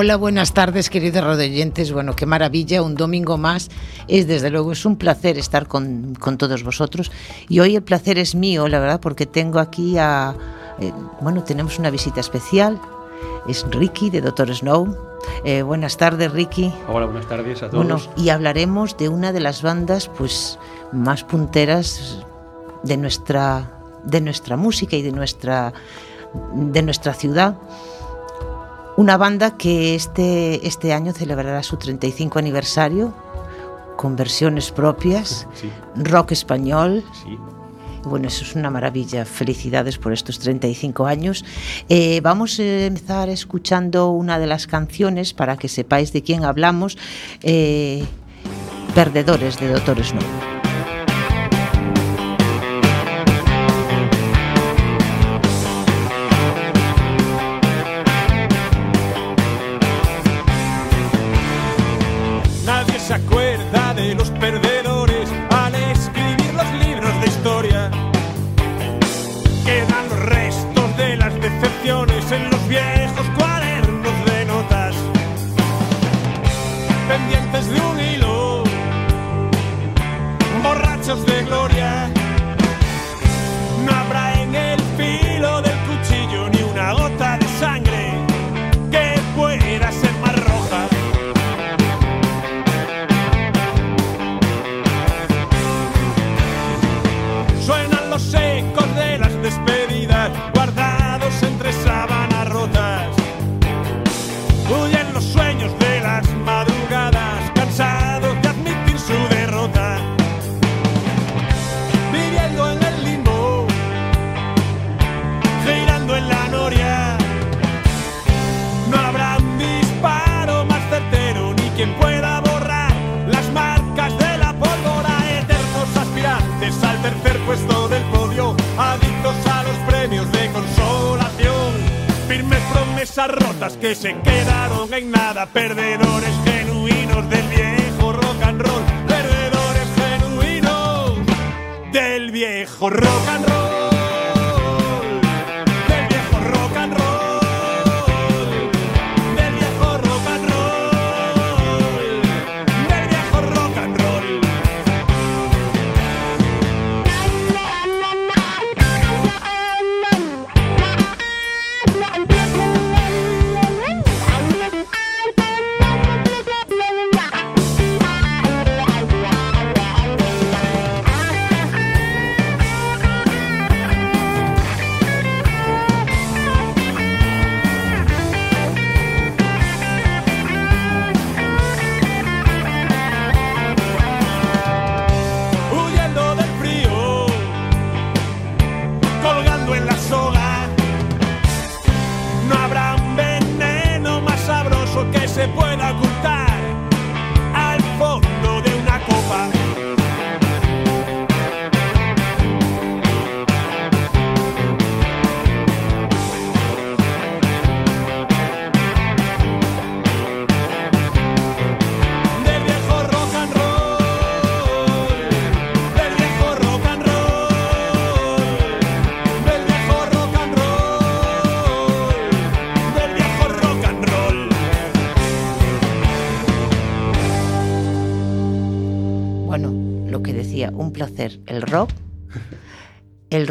Hola, buenas tardes, queridos radioyentes. Bueno, qué maravilla, un domingo más. Es desde luego, es un placer estar con, con todos vosotros. Y hoy el placer es mío, la verdad, porque tengo aquí a. Eh, bueno, tenemos una visita especial. Es Ricky de Doctor Snow. Eh, buenas tardes, Ricky. Hola, buenas tardes a todos. Bueno, y hablaremos de una de las bandas, pues, más punteras de nuestra, de nuestra música y de nuestra, de nuestra ciudad. Una banda que este, este año celebrará su 35 aniversario con versiones propias, rock español. Bueno, eso es una maravilla. Felicidades por estos 35 años. Eh, vamos a empezar escuchando una de las canciones para que sepáis de quién hablamos. Eh, Perdedores de Doctor Snow.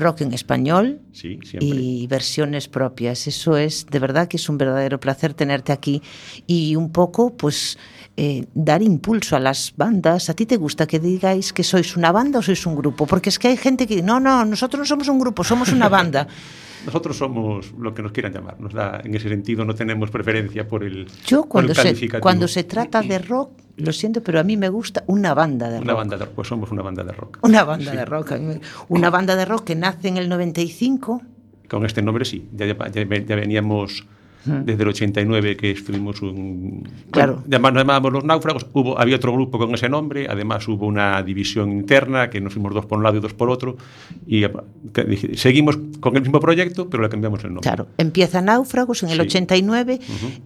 Rock en español y versiones propias. Eso es, de verdad que es un verdadero placer tenerte aquí y un poco, pues, eh, dar impulso a las bandas. ¿A ti te gusta que digáis que sois una banda o sois un grupo? Porque es que hay gente que no, no, nosotros no somos un grupo, somos una banda. Nosotros somos lo que nos quieran llamar. Nos da, en ese sentido no tenemos preferencia por el Yo cuando, se, cuando se trata de rock, lo siento, pero a mí me gusta una banda de rock. Una banda de rock, pues somos una banda de rock. Una banda sí. de rock. Una banda de rock que nace en el 95. Con este nombre sí, ya, ya, ya veníamos desde el 89 que estuvimos un... Claro. Bueno, nos llamábamos Los Náufragos, hubo, había otro grupo con ese nombre, además hubo una división interna que nos fuimos dos por un lado y dos por otro, y seguimos con el mismo proyecto, pero le cambiamos el nombre. Claro, empieza Náufragos en el 89,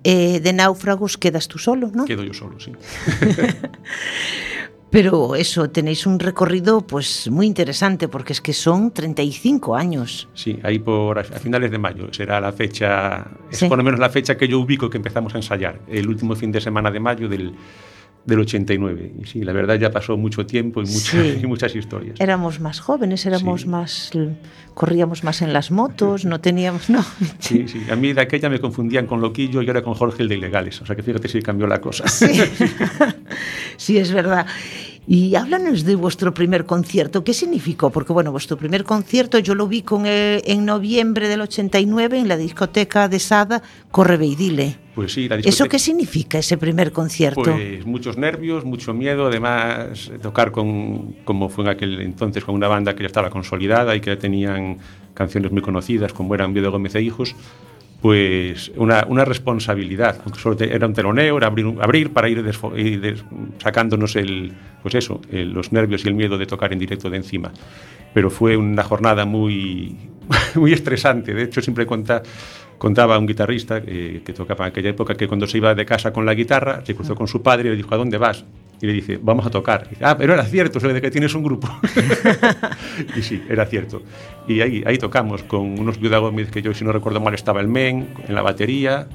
eh, de Náufragos quedas tú solo, ¿no? Quedo yo solo, sí. Pero eso, tenéis un recorrido pues muy interesante porque es que son 35 años. Sí, ahí por a finales de mayo será la fecha, es por lo menos la fecha que yo ubico que empezamos a ensayar, el último fin de semana de mayo del, del 89. Y sí, la verdad ya pasó mucho tiempo y, y muchas historias. Éramos más jóvenes, éramos más corríamos más en las motos, no teníamos, no. Sí, sí, a mí de aquella me confundían con Loquillo y ahora con Jorge el de Ilegales, o sea que fíjate si cambió la cosa. Sí, sí es verdad. Y háblanos de vuestro primer concierto. ¿Qué significó? Porque, bueno, vuestro primer concierto yo lo vi con en noviembre del 89 en la discoteca de Sada, Correveidile. Pues sí, la. ¿Eso qué significa, ese primer concierto? Pues muchos nervios, mucho miedo, además tocar con, como fue en aquel entonces, con una banda que ya estaba consolidada y que ya tenían canciones muy conocidas, como eran Viedo Gómez e Hijos, pues una, una, responsabilidad, aunque solo era un teloneo, era abrir, abrir para ir, sacándonos el, pues eso, los nervios y el miedo de tocar en directo de encima. Pero fue una jornada muy, muy estresante. De hecho, siempre cuenta, contaba un guitarrista eh, que tocaba en aquella época que cuando se iba de casa con la guitarra, se cruzó con su padre y le dijo, ¿a dónde vas? y le dice, vamos a tocar. dice, ah, pero era cierto, se de que tienes un grupo. y sí, era cierto. Y ahí, ahí tocamos con unos Gómez que yo, si no recuerdo mal, estaba el Men en la batería,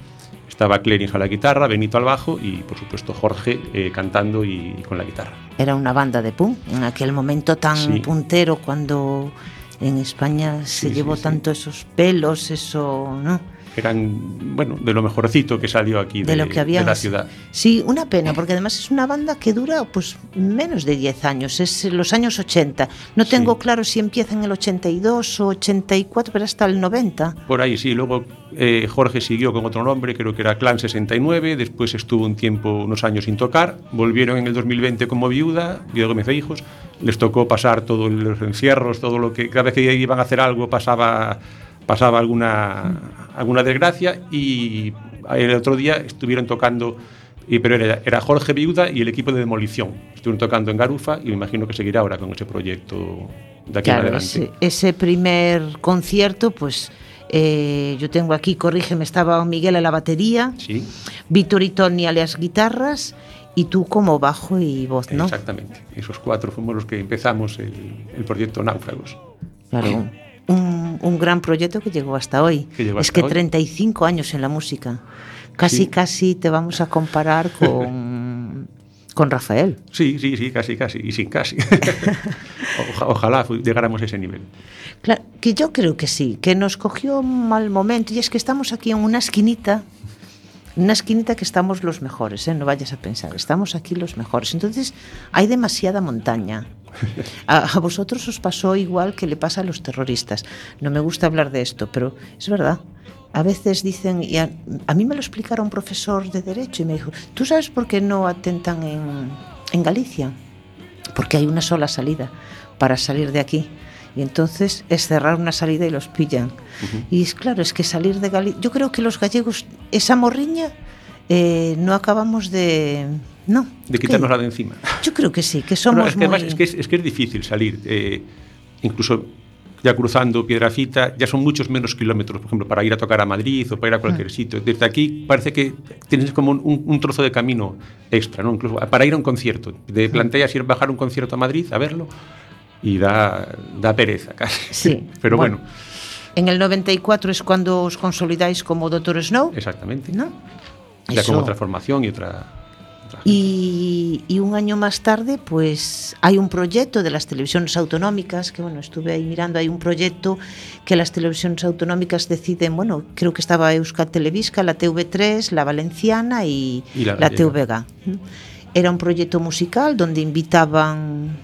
estaba Clering a la guitarra, Benito al bajo y, por supuesto, Jorge eh, cantando y, con la guitarra. Era una banda de punk, en aquel momento tan puntero cuando en España se llevó tanto esos pelos, eso, ¿no? Eran, bueno, de lo mejorcito que salió aquí de, lo que había, de la ciudad. Sí, una pena, porque además es una banda que dura pues menos de 10 años, es los años 80. No tengo claro si empieza en el 82 o 84, pero hasta el 90. Por ahí, sí. Luego eh, Jorge siguió con otro nombre, creo que era Clan 69, después estuvo un tiempo, unos años sin tocar, volvieron en el 2020 como viuda, Diego Gómez e Hijos, les tocó pasar todos los encierros, todo lo que cada vez que iban a hacer algo pasaba pasaba alguna, alguna desgracia y el otro día estuvieron tocando, y, pero era, era, Jorge Viuda y el equipo de demolición. Estuvieron tocando en Garufa y me imagino que seguirá ahora con ese proyecto de aquí en adelante. Ese, primer concierto, pues... Eh, yo tengo aquí, corrígeme, estaba Miguel a la batería, sí. Víctor y Tony a las guitarras y tú como bajo y voz, ¿no? Exactamente, esos cuatro fuimos los que empezamos el, el proyecto Náufragos. Claro un, gran proyecto que llegó hasta hoy. es que 35 años en la música. Casi, casi te vamos a comparar con, con Rafael. Sí, sí, sí, casi, casi, y sin casi. ojalá llegáramos a ese nivel. Claro, que yo creo que sí, que nos cogió un mal momento y es que estamos aquí en una esquinita una esquinita que estamos los mejores, ¿eh? no vayas a pensar, estamos aquí los mejores. Entonces hay demasiada montaña. A, vosotros os pasó igual que le pasa a los terroristas. No me gusta hablar de esto, pero es verdad. A veces dicen, y a, mí me lo explicaron un profesor de Derecho y me dijo, ¿tú sabes por qué no atentan en, en Galicia? Porque hay una sola salida para salir de aquí. Y entonces es cerrar una salida y los pillan. Y es claro, es que salir de Galicia... Yo creo que los gallegos, esa morriña, eh, no acabamos de no. De quitarnos la de encima. Yo creo que sí, que somos. es, que es, que es, que es, difícil salir. Eh, incluso ya cruzando Piedrafita, ya son muchos menos kilómetros, por ejemplo, para ir a tocar a Madrid o para ir a cualquier ah. sitio. Desde aquí parece que tienes como un, un, trozo de camino extra, ¿no? Incluso para ir a un concierto. Te planteas ir a bajar un concierto a Madrid a verlo y da, da pereza casi. Sí. Pero bueno. En el 94 es cuando os consolidáis como Doctor Snow. Exactamente. ¿No? Ya con otra formación y otra y, un año más tarde, pues hay un proyecto de las televisiones autonómicas, que bueno, estuve ahí mirando, hay un proyecto que las televisiones autonómicas deciden, bueno, creo que estaba Euskal Televisca, la TV3, la Valenciana y, la, TVG. Era un proyecto musical donde invitaban,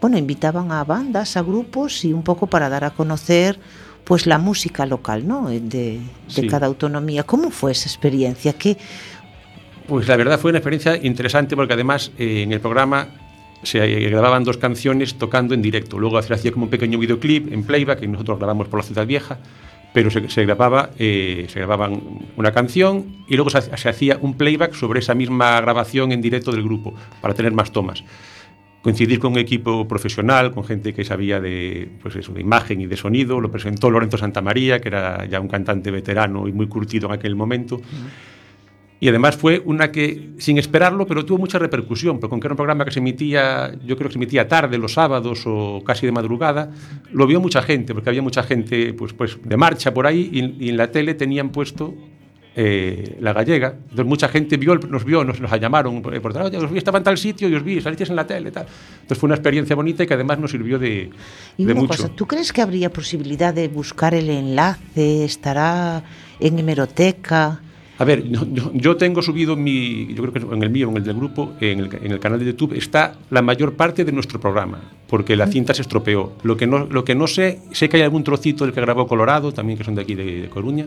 bueno, invitaban a bandas, a grupos y un poco para dar a conocer pues la música local, ¿no? De, cada autonomía. ¿Cómo fue esa experiencia? ¿Qué, pues la verdad fue una experiencia interesante porque además eh, en el programa se grababan dos canciones tocando en directo. Luego se hacía como un pequeño videoclip en playback que nosotros grabamos por la ciudad vieja, pero se, grababa, eh, se grababan una canción y luego se, hacía un playback sobre esa misma grabación en directo del grupo para tener más tomas. Coincidir con un equipo profesional, con gente que sabía de, pues eso, de imagen y de sonido, lo presentó Lorenzo Santamaría, que era ya un cantante veterano y muy curtido en aquel momento. Y además fue una que, sin esperarlo, pero tuvo mucha repercusión, porque aunque era un programa que se emitía, yo creo que se emitía tarde, los sábados o casi de madrugada, lo vio mucha gente, porque había mucha gente pues, pues, de marcha por ahí y, y en la tele tenían puesto eh, la gallega. Entonces mucha gente vio, nos vio, nos, nos llamaron por, por oye, os vi, estaba en tal sitio y os vi, saliste en la tele tal. Entonces fue una experiencia bonita y que además nos sirvió de, y de una mucho. Cosa, ¿Tú crees que habría posibilidad de buscar el enlace? ¿Estará en hemeroteca? A ver, yo, yo, tengo subido mi, yo creo que en el mío, en el del grupo, en el, en el, canal de YouTube, está la mayor parte de nuestro programa, porque la cinta se estropeó. Lo que no, lo que no sé, sé que hay algún trocito del que grabó Colorado, también que son de aquí de, de Coruña,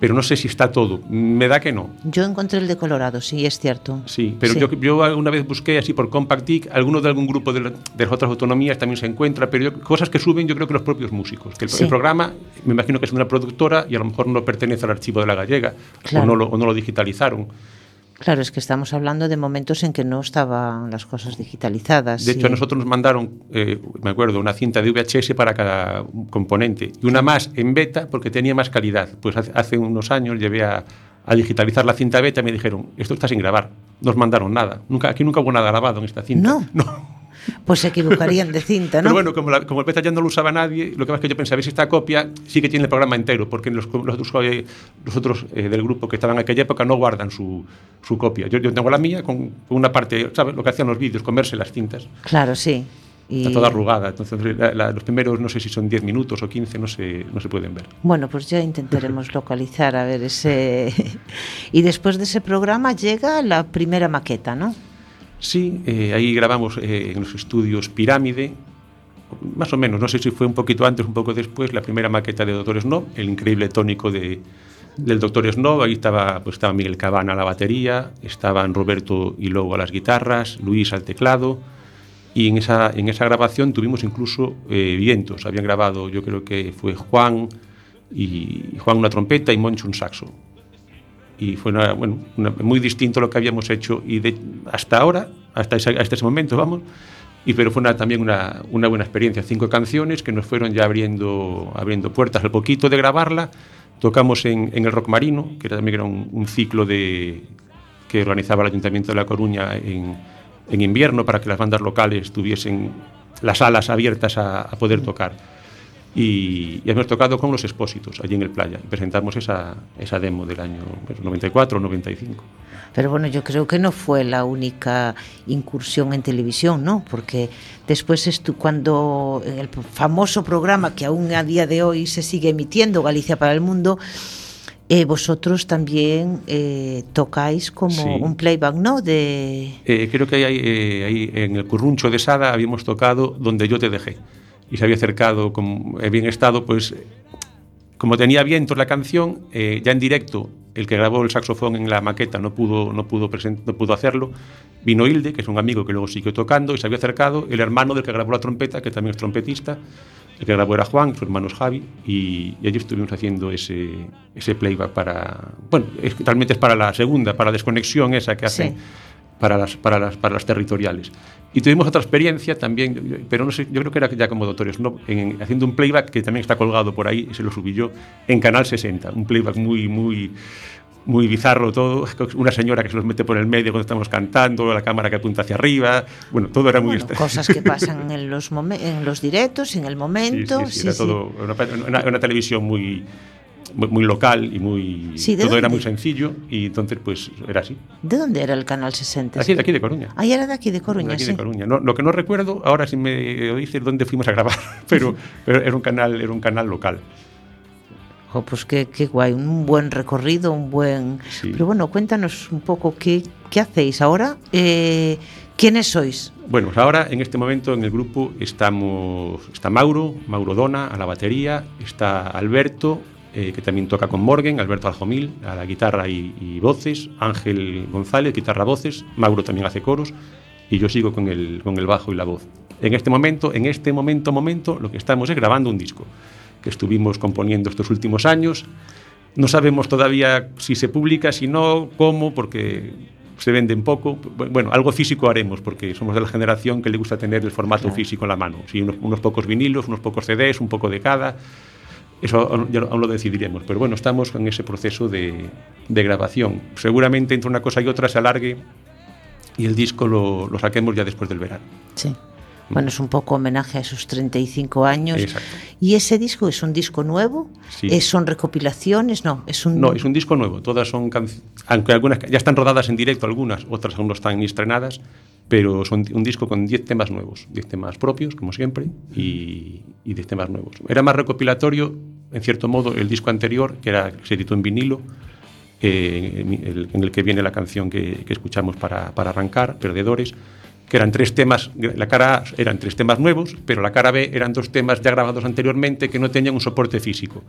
pero no sé si está todo. Me da que no. Yo encontré el de Colorado, sí, es cierto. Sí, pero sí. Yo, yo alguna vez busqué así por Compact Disc, alguno de algún grupo de, de, las otras autonomías también se encuentra, pero yo, cosas que suben yo creo que los propios músicos. Que el, sí. el, programa, me imagino que es una productora y a lo mejor no pertenece al archivo de la gallega claro. o, no lo, o no lo digitalizaron. Claro, es que estamos hablando de momentos en que no estaban las cosas digitalizadas. De hecho, a nosotros nos mandaron, eh, me acuerdo, una cinta de VHS para cada componente y una más en beta porque tenía más calidad. Pues hace, unos años llevé a, a, digitalizar la cinta beta y me dijeron, esto está sin grabar. No nos mandaron nada. Nunca, aquí nunca hubo nada grabado en esta cinta. No. No. Pues se equivocarían de cinta, ¿no? Pero bueno, como, la, como el beta ya no lo usaba nadie, lo que es que yo pensaba, si esta copia sí que tiene el programa entero, porque los, los, los, los otros eh, del grupo que estaban en aquella época no guardan su, su copia. Yo, yo, tengo la mía con una parte, ¿sabes? Lo que hacían los vídeos, comerse las cintas. Claro, sí. Y... Está toda arrugada, entonces la, la, los primeros no sé si son 10 minutos o 15, no se, no se pueden ver. Bueno, pues ya intentaremos localizar a ver ese... y después de ese programa llega la primera maqueta, ¿no? Sí, eh, ahí grabamos eh, en los estudios Pirámide, más o menos, no sé si fue un poquito antes, un poco después, la primera maqueta de Doctor Snow, el increíble tónico de, del Doctor Snow, ahí estaba, pues estaba Miguel Cabana a la batería, estaban Roberto y Lobo a las guitarras, Luis al teclado, y en esa, en esa grabación tuvimos incluso eh, vientos, habían grabado, yo creo que fue Juan, y Juan una trompeta y Moncho un saxo y fue una, bueno, una, muy distinto a lo que habíamos hecho y de, hasta ahora, hasta ese, hasta ese momento, vamos, y pero fue una, también una, una, buena experiencia, cinco canciones que nos fueron ya abriendo, abriendo puertas. Al poquito de grabarla, tocamos en, en el Rock Marino, que era, también era un, un, ciclo de, que organizaba el Ayuntamiento de La Coruña en, en invierno para que las bandas locales tuviesen las alas abiertas a, a poder tocar y, y, hemos tocado con los expósitos allí en el playa y presentamos esa, esa demo del año 94 o 95. Pero bueno, yo creo que no fue la única incursión en televisión, ¿no? Porque después estu cuando en el famoso programa que aún a día de hoy se sigue emitiendo, Galicia para el Mundo, eh, vosotros también eh, tocáis como sí. un playback, ¿no? De... Eh, creo que hay, eh, ahí en el Curruncho de Sada habíamos tocado Donde yo te dejé y se había acercado con bien estado, pues como tenía vientos la canción, eh, ya en directo, el que grabó el saxofón en la maqueta no pudo, no, pudo no pudo hacerlo, vino Hilde, que es un amigo que luego siguió tocando, y se había acercado el hermano del que grabó la trompeta, que también es trompetista, el que grabó era Juan, su hermano es Javi, y, y allí estuvimos haciendo ese, ese playback para, bueno, es, realmente es para la segunda, para la desconexión esa que hacen. Sí para las, para las, para las territoriales. Y tuvimos otra experiencia también, pero no sé, yo creo que era ya como Doctores, ¿no? En, haciendo un playback que también está colgado por ahí, se lo subí yo, en Canal 60, un playback muy, muy, muy bizarro todo, una señora que se nos mete por el medio cuando estamos cantando, la cámara que apunta hacia arriba, bueno, todo era muy... Bueno, cosas que pasan en los, en los directos, en el momento. Sí, sí, sí, sí era todo una, una, una televisión muy muy, local y muy sí, todo dónde? era muy sencillo y entonces pues era así. ¿De dónde era el canal 60? Aquí de aquí de Coruña. Ah, era de aquí de Coruña, de aquí sí. de Coruña. No, lo que no recuerdo ahora si me dices dónde fuimos a grabar, pero, pero era un canal era un canal local. Oh, pues qué, qué guay, un buen recorrido, un buen... Sí. Pero bueno, cuéntanos un poco qué, qué hacéis ahora. Eh, ¿Quiénes sois? Bueno, pues ahora en este momento en el grupo estamos, está Mauro, Mauro Dona a la batería, está Alberto, eh, que también toca con Morgan, Alberto Aljomil a la guitarra y, y, voces, Ángel González, guitarra, voces, Mauro también hace coros y yo sigo con el, con el bajo y la voz. En este momento, en este momento, momento, lo que estamos es grabando un disco que estuvimos componiendo estos últimos años. No sabemos todavía si se publica, si no, cómo, porque se venden poco. Bueno, algo físico haremos, porque somos de la generación que le gusta tener el formato claro. físico en la mano. Sí, unos, unos pocos vinilos, unos pocos CDs, un poco de cada eso aún lo decidiremos. Pero bueno, estamos en ese proceso de, de grabación. Seguramente entre una cosa y otra se alargue y el disco lo, lo saquemos ya después del verano. Sí. Bueno, es un poco homenaje a esos 35 años. Exacto. ¿Y ese disco es un disco nuevo? Sí. ¿Son recopilaciones? No, es un... No, es un disco nuevo. Todas son aunque algunas ya están rodadas en directo, algunas, otras aún no están estrenadas, pero son un disco con 10 temas nuevos, 10 temas propios, como siempre, y, y 10 temas nuevos. Era más recopilatorio, en cierto modo, el disco anterior, que era, se editó en vinilo, eh, en, el, que viene la canción que, que escuchamos para, para arrancar, Perdedores, que eran tres temas, la cara A eran tres temas nuevos, pero la cara B eran dos temas ya grabados anteriormente que no tenían un soporte físico.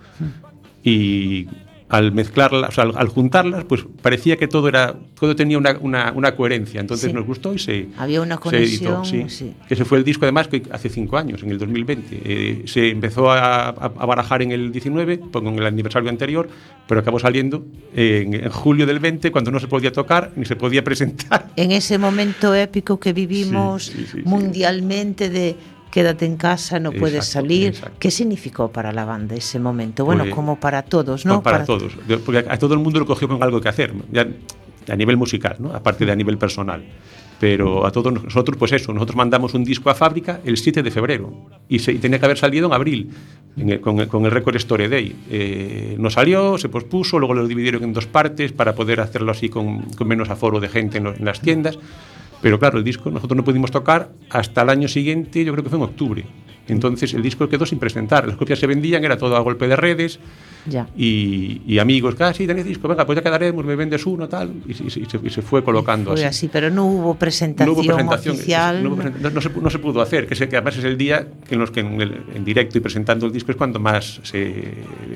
Y al mezclarlas, o sea, al, juntarlas, pues parecía que todo era todo tenía una, una, una coherencia. Entonces nos gustó y se había una conexión. Se editó, sí. Ese fue el disco además que hace cinco años, en el 2020. Eh, se empezó a, a, barajar en el 19, con el aniversario anterior, pero acabó saliendo en, en, julio del 20 cuando no se podía tocar ni se podía presentar. En ese momento épico que vivimos mundialmente de quédate en casa, no exacto, puedes salir. Exacto. ¿Qué significó para la banda ese momento? Bueno, pues, como para todos, ¿no? Para, para, todos, porque a todo el mundo lo cogió con algo que hacer, ya, a nivel musical, ¿no? aparte de a nivel personal. Pero a todos nosotros, pues eso, nosotros mandamos un disco a fábrica el 7 de febrero y, se, y tenía que haber salido en abril en el, con, el, con, el, Record Story Day. Eh, no salió, se pospuso, luego lo dividieron en dos partes para poder hacerlo así con, con menos aforo de gente en, lo, en las tiendas. Pero claro, el disco nosotros no pudimos tocar hasta el año siguiente, yo creo que fue en octubre. Entonces el disco quedó sin presentar. Las copias se vendían, era todo a golpe de redes. Ya. Y, y, amigos, casi ah, tenéis disco, venga, pues ya quedaremos, me vendes uno, tal. Y, y, y se, se, fue colocando fue así. así. pero no hubo presentación, no hubo presentación oficial. No, no, no, se, no, se, pudo hacer, que, sé que además es el día en los que en, el, en, directo y presentando el disco es cuando más se,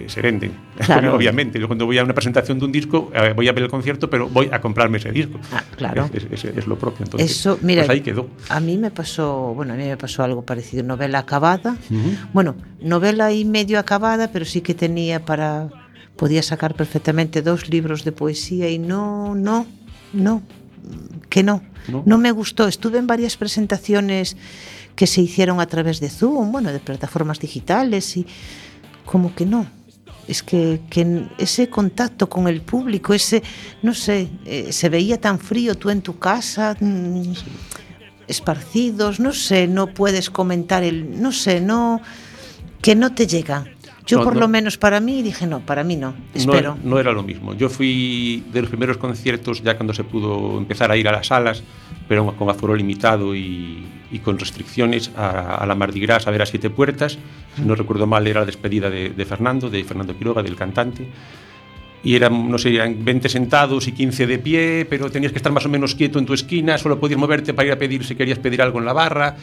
se venden. Claro. Obviamente, yo cuando voy a una presentación de un disco, eh, voy a ver el concierto, pero voy a comprarme ese disco. Ah, claro. Es, es, es, lo propio. Entonces, Eso, mira, pues ahí quedó. A mí me pasó, bueno, a mí me pasó algo parecido. Novela acabada. Uh -huh. Bueno, novela ahí medio acabada, pero sí que tenía para podía sacar perfectamente dos libros de poesía y no, no, no, que no, no, no me gustó. Estuve en varias presentaciones que se hicieron a través de Zoom, bueno, de plataformas digitales y como que no. Es que, que ese contacto con el público, ese, no sé, eh, se veía tan frío tú en tu casa, mmm, esparcidos, no sé, no puedes comentar el, no sé, no, que no te llega. Yo, no, por no, lo menos para mí, dije no, para mí no, espero. No, no, era lo mismo. Yo fui de los primeros conciertos ya cuando se pudo empezar a ir a las salas, pero con aforo limitado y, y con restricciones a, a, la Mardi Gras a ver a siete puertas. Si no recuerdo mal, era la despedida de, de Fernando, de Fernando Quiroga, del cantante y eran, no sé, eran 20 sentados y 15 de pie, pero tenías que estar más o menos quieto en tu esquina, solo podías moverte para ir a pedir si querías pedir algo en la barra.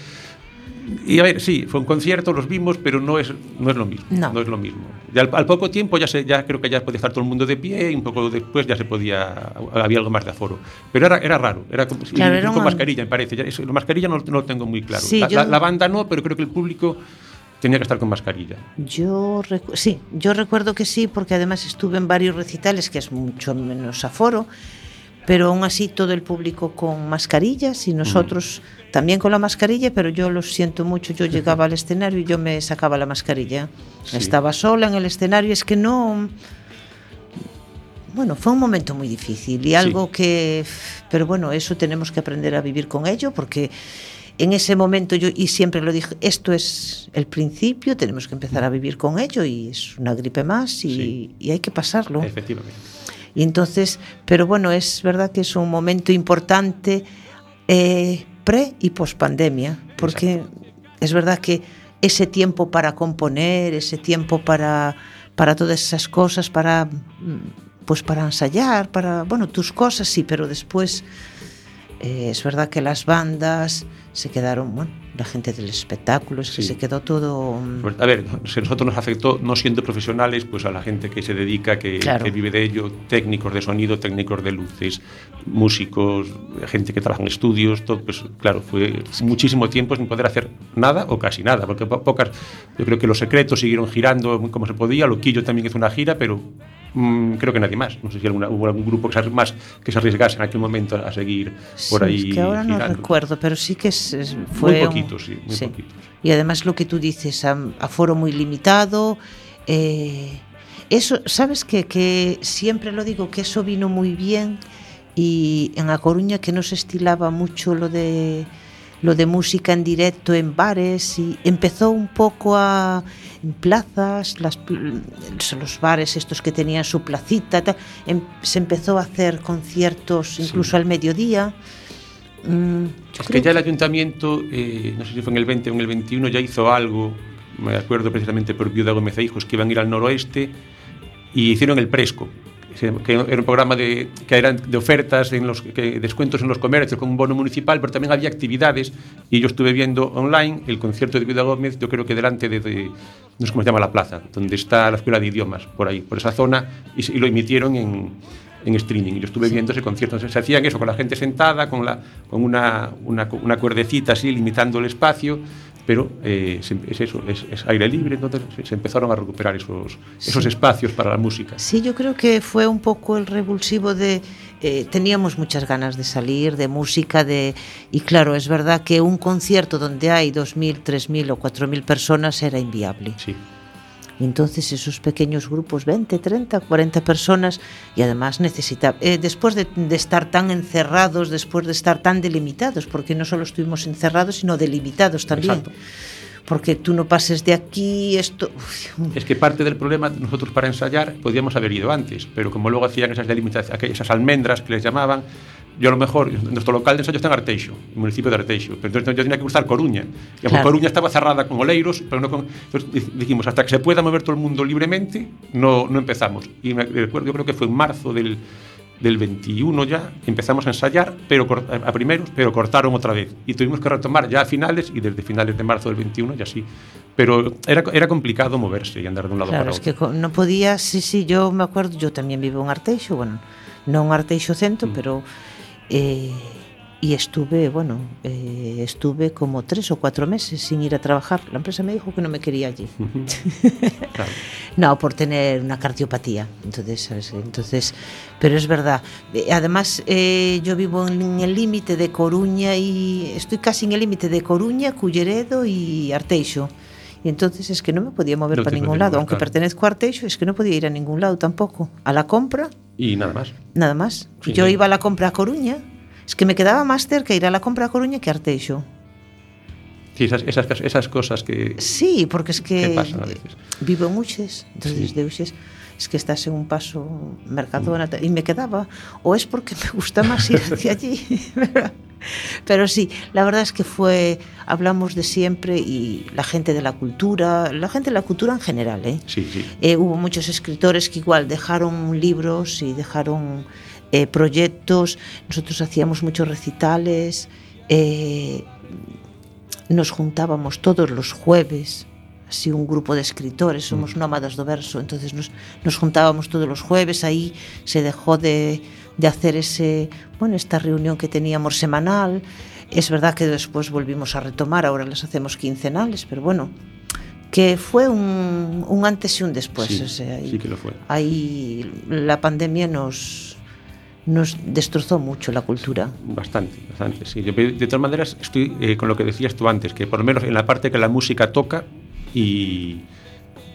Y a ver, sí, fue un concierto, los vimos, pero no es, no es lo mismo. No. no es lo mismo. Al, al, poco tiempo ya, se, ya creo que ya podía estar todo el mundo de pie y un poco después ya se podía, había algo más de aforo. Pero era, era raro, era, como, claro, era con un... mascarilla, me parece. Ya, eso, la mascarilla no, no, lo tengo muy claro. Sí, la, yo... la, la, banda no, pero creo que el público tenía que estar con mascarilla. Yo sí, yo recuerdo que sí, porque además estuve en varios recitales, que es mucho menos aforo, pero aún así todo el público con mascarillas y nosotros mm. también con la mascarilla, pero yo lo siento mucho, yo llegaba al escenario y yo me sacaba la mascarilla. Sí. Estaba sola en el escenario, es que no... Bueno, fue un momento muy difícil y algo sí. que... Pero bueno, eso tenemos que aprender a vivir con ello porque en ese momento yo, y siempre lo dije, esto es el principio, tenemos que empezar a vivir con ello y es una gripe más y, sí. y hay que pasarlo. Efectivamente. Y entonces, pero bueno, es verdad que es un momento importante eh, pre y post pandemia, porque Exacto. es verdad que ese tiempo para componer, ese tiempo para, para todas esas cosas, para pues para ensayar, para bueno, tus cosas sí, pero después eh, es verdad que las bandas se quedaron, bueno, la gente del espectáculo, es que sí. se quedó todo... Pues, a ver, si a nosotros nos afectó, no siendo profesionales, pues a la gente que se dedica, que, claro. que vive de ello, técnicos de sonido, técnicos de luces, músicos, gente que trabaja en estudios, todo, pues claro, fue muchísimo tiempo sin poder hacer nada o casi nada, porque pocas, yo creo que los secretos siguieron girando como se podía, Loquillo también hizo una gira, pero mmm, creo que nadie más. No sé si alguna, hubo algún grupo que se, más que se arriesgase en aquel momento a seguir por ahí. Es que ahora girando. no recuerdo, pero sí que es, es, fue. Muy poquitos, sí, muy sí. poquitos. Y además lo que tú dices, a, aforo muy limitado. Eh, eso, sabes que, que siempre lo digo, que eso vino muy bien y en A Coruña que no se estilaba mucho lo de lo de música en directo en bares y empezó un poco a en plazas, las, los bares estos que tenían su placita, em, se empezó a hacer conciertos incluso al mediodía. Mm, es que ya el ayuntamiento, eh, no sé si fue en el 20 o en el 21, ya hizo algo, me acuerdo precisamente por Viuda Gómez e Hijos, que iban a ir al noroeste y hicieron el Presco, que era un programa de, que eran de ofertas, en los, que, descuentos en los comercios con un bono municipal, pero también había actividades y yo estuve viendo online el concierto de Vida Gómez, yo creo que delante de, no sé cómo se llama la plaza, donde está la Escuela de Idiomas, por ahí, por esa zona, y, lo emitieron en, en streaming. Yo estuve viendo ese concierto. se hacían eso con la gente sentada, con, la, con una, una, una cuerdecita así, limitando el espacio, pero eh, es eso, es, aire libre, entonces se empezaron a recuperar esos, esos espacios para la música. Sí, yo creo que fue un poco el revulsivo de... Eh, teníamos muchas ganas de salir, de música, de y claro, es verdad que un concierto donde hay 2.000, 3.000 o 4.000 personas era inviable. Sí. Y entonces esos pequeños grupos, 20, 30, 40 personas, y además necesita, eh, después de, de, estar tan encerrados, después de estar tan delimitados, porque no solo estuvimos encerrados, sino delimitados también. Exacto. Porque tú no pases de aquí, esto... Es que parte del problema, nosotros para ensayar podíamos haber ido antes, pero como luego hacían esas esas almendras que les llamaban, yo a lo mejor, nuestro local de ensayo está en Arteixo, el municipio de Arteixo, pero entonces yo tenía que buscar Coruña. Y claro. Coruña estaba cerrada con Oleiros, pero no con... Entonces dijimos, hasta que se pueda mover todo el mundo libremente, no, no empezamos. Y me recuerdo, yo creo que fue en marzo del, del 21 ya, empezamos a ensayar, pero a primeros, pero cortaron otra vez. Y tuvimos que retomar ya a finales, y desde finales de marzo del 21 ya sí. Pero era, era complicado moverse y andar de un lado claro, para otro. Claro, es que no podía, sí, sí, yo me acuerdo, yo también vivo en Arteixo, bueno, no en Arteixo Centro, mm. pero eh, y estuve, bueno, eh, estuve como tres o cuatro meses sin ir a trabajar. La empresa me dijo que no me quería allí. claro. no, por tener una cardiopatía. Entonces, ¿sabes? Entonces, pero es verdad. Eh, además, eh, yo vivo en el límite de Coruña y estoy casi en el límite de Coruña, Culleredo y Arteixo. Y entonces es que no me podía mover no para ningún lado. Aunque claro. pertenezco a Arteixo, es que no podía ir a ningún lado tampoco. A la compra. Y nada más. Nada más. Sí, yo iba a la compra a Coruña. Es que me quedaba más cerca ir a la compra a Coruña que a Arteixo. Sí, esas, esas, esas cosas que... Sí, porque es que, que pasan a veces. vivo en Uxes, entonces sí. de Uxes es que estás en un paso Mercadona mm. y me quedaba, o es porque me gusta más ir hacia allí. Pero sí, la verdad es que fue, hablamos de siempre y la gente de la cultura, la gente de la cultura en general, ¿eh? Sí, sí. Eh, hubo muchos escritores que igual dejaron libros y dejaron eh, proyectos, nosotros hacíamos muchos recitales, eh, nos juntábamos todos los jueves, así un grupo de escritores, somos nómadas do verso, entonces nos, nos juntábamos todos los jueves, ahí se dejó de, de hacer ese, bueno, esta reunión que teníamos semanal, es verdad que después volvimos a retomar, ahora las hacemos quincenales, pero bueno, que fue un, un antes y un después. Sí, o sea, ahí, sí que lo fue. Ahí la pandemia nos, nos destrozó mucho la cultura. Bastante, bastante, sí. Yo, de todas maneras, estoy eh, con lo que decías tú antes, que por lo menos en la parte que la música toca y,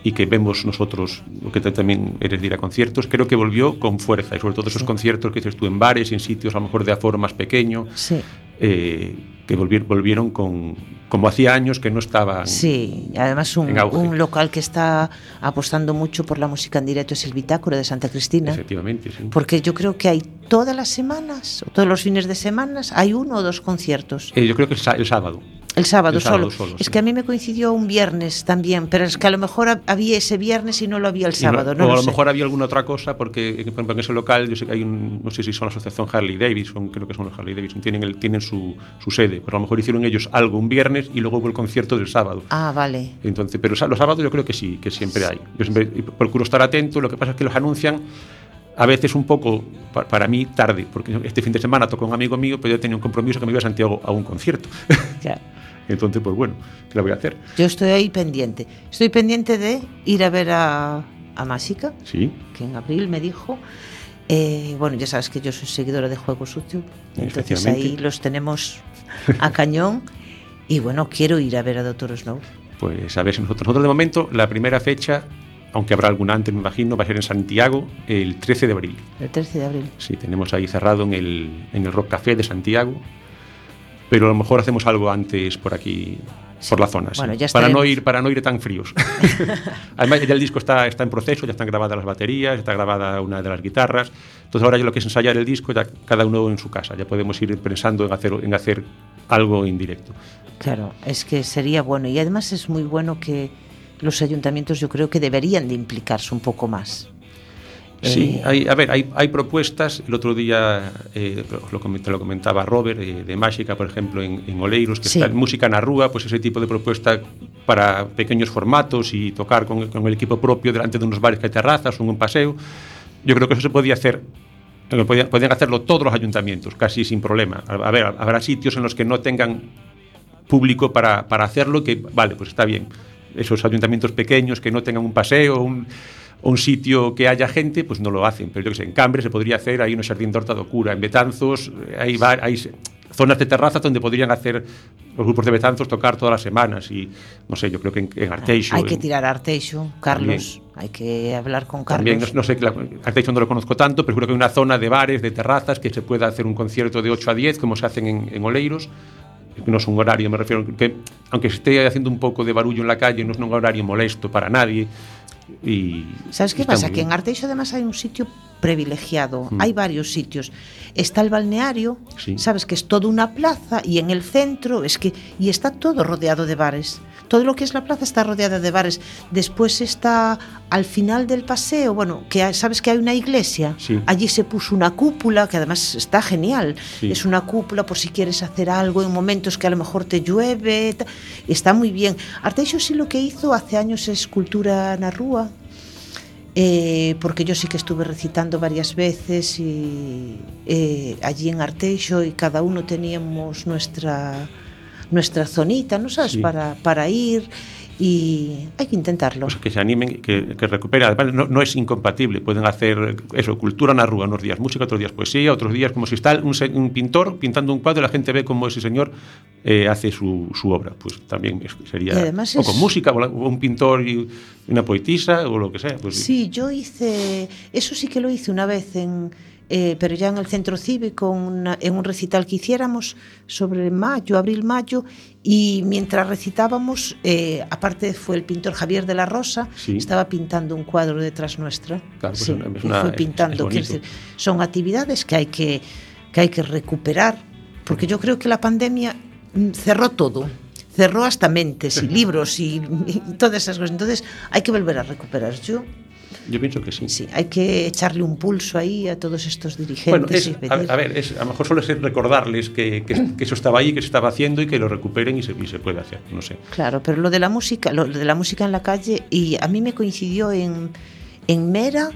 y que vemos nosotros, que también eres de ir a conciertos, creo que volvió con fuerza, y sobre todo esos sí. conciertos que dices tú en bares, en sitios a lo mejor de aforo más pequeño, sí. eh, que volvieron, volvieron con, como hacía años que no estaban Sí, además un, un, local que está apostando mucho por la música en directo es el Bitácora de Santa Cristina. Efectivamente, sí. Porque yo creo que hay todas las semanas, o todos los fines de semana, hay uno o dos conciertos. Eh, yo creo que el, el sábado. El sábado, el sábado solo. solo. Es sí. que a mí me coincidió un viernes también, pero es que a lo mejor había ese viernes y no lo había el sábado. No, no o a lo lo mejor había alguna otra cosa, porque por ejemplo, en ese local, yo sé que hay un, no sé si son la asociación Harley Davidson, creo que son los Harley Davidson, tienen, el, tienen su, su sede, pero a lo mejor hicieron ellos algo un viernes y luego hubo el concierto del sábado. Ah, vale. Entonces, pero los sábados yo creo que sí, que siempre hay. Yo siempre procuro estar atento, lo que pasa es que los anuncian a veces un poco, para mí, tarde, porque este fin de semana tocó un amigo mío, pero yo tenía un compromiso que me iba a Santiago a un concierto. Ya. Entonces, pues bueno, ¿qué la voy a hacer? Yo estoy ahí pendiente. Estoy pendiente de ir a ver a, a Másica, sí. que en abril me dijo. Eh, bueno, ya sabes que yo soy seguidora de Juego Sucio, entonces ahí los tenemos a cañón. Y bueno, quiero ir a ver a Doctor Snow. Pues a ver si nosotros, nosotros de momento, la primera fecha aunque habrá alguna antes, me imagino, va a ser en Santiago el 13 de abril. El 13 de abril. Sí, tenemos ahí cerrado en el, en el Rock Café de Santiago, pero a lo mejor hacemos algo antes por aquí, por la zona, bueno, sí. para, no ir, para no ir tan fríos. Además, ya el disco está, está en proceso, ya están grabadas las baterías, está grabada una de las guitarras. Entonces ahora ya lo que es ensayar el disco, ya cada uno en su casa, ya podemos ir pensando en hacer, en hacer algo indirecto. Claro, es que sería bueno y además es muy bueno que los ayuntamientos yo creo que deberían de implicarse un poco más. Sí, eh, hay, a ver, hay, hay, propuestas. El otro día eh, lo, te lo comentaba Robert eh, de Mágica, por ejemplo, en, en Oleiros, que sí. está en música en Arrúa, pues ese tipo de propuesta para pequeños formatos y tocar con, con, el equipo propio delante de unos bares que hay terrazas o un paseo. Yo creo que eso se podía hacer. Podían, podían hacerlo todos los ayuntamientos, casi sin problema. A, a ver, habrá sitios en los que no tengan público para, para hacerlo, que vale, pues está bien. Esos ayuntamientos pequeños que no tengan un paseo, un, un sitio que haya gente, pues no lo hacen. Pero yo que sé, en Cambre se podría hacer, hay un jardín de horta cura, en Betanzos hay, hay zonas de terraza donde podrían hacer los grupos de Betanzos tocar todas las semanas y no sé, yo creo que en, en Arteixo... Hay que tirar a Arteixo, Carlos, también, hay que hablar con Carlos. También, no, no sé, Arteixo no lo conozco tanto, pero creo que hay una zona de bares, de terrazas, que se pueda hacer un concierto de 8 a 10, como se hacen en, en Oleiros, no es un horario, me refiero, que aunque esté haciendo un poco de barullo en la calle, no es un horario molesto para nadie, Y ¿Sabes qué pasa? Que en Arteixo además hay un sitio privilegiado, mm. hay varios sitios. Está el balneario, sí. sabes que es toda una plaza y en el centro es que y está todo rodeado de bares. Todo lo que es la plaza está rodeada de bares. Después está al final del paseo, bueno, que sabes que hay una iglesia. Sí. Allí se puso una cúpula que además está genial. Sí. Es una cúpula por si quieres hacer algo en momentos que a lo mejor te llueve. Está muy bien. Arteixo sí lo que hizo hace años es cultura na rúa. Eh, porque yo sí que estuve recitando varias veces y eh, allí en Arteixo y cada uno teníamos nuestra nuestra zonita, ¿no sabes? Sí. Para, para ir y hay que intentarlo. Pues que se animen, que, que recuperen. Además, no, no, es incompatible. Pueden hacer eso, cultura en rúa unos días, música, otros días poesía, otros días como si está un, un pintor pintando un cuadro y la gente ve cómo ese señor eh, hace su, su, obra. Pues también sería... Además o es... con música, o un pintor y una poetisa, o lo que sea. Pues, sí, yo hice... Eso sí que lo hice una vez en eh, pero ya en el centro cívico, una, en un recital que hiciéramos sobre mayo, abril-mayo, y mientras recitábamos, eh, aparte fue el pintor Javier de la Rosa, sí. estaba pintando un cuadro detrás nuestra. Claro, sí, pues una, fue pintando. Es, es decir, son actividades que hay que, que hay que recuperar, porque yo creo que la pandemia mm, cerró todo cerró hasta mentes y libros y, y todas esas cosas. Entonces hay que volver a recuperar. Yo Yo pienso que sí. Sí, hay que echarle un pulso ahí a todos estos dirigentes. Bueno, es, a, a, ver, es, a lo mejor solo es recordarles que, que, que, eso estaba ahí, que se estaba haciendo y que lo recuperen y se, y se puede hacer, no sé. Claro, pero lo de la música, lo de la música en la calle, y a mí me coincidió en, en Mera,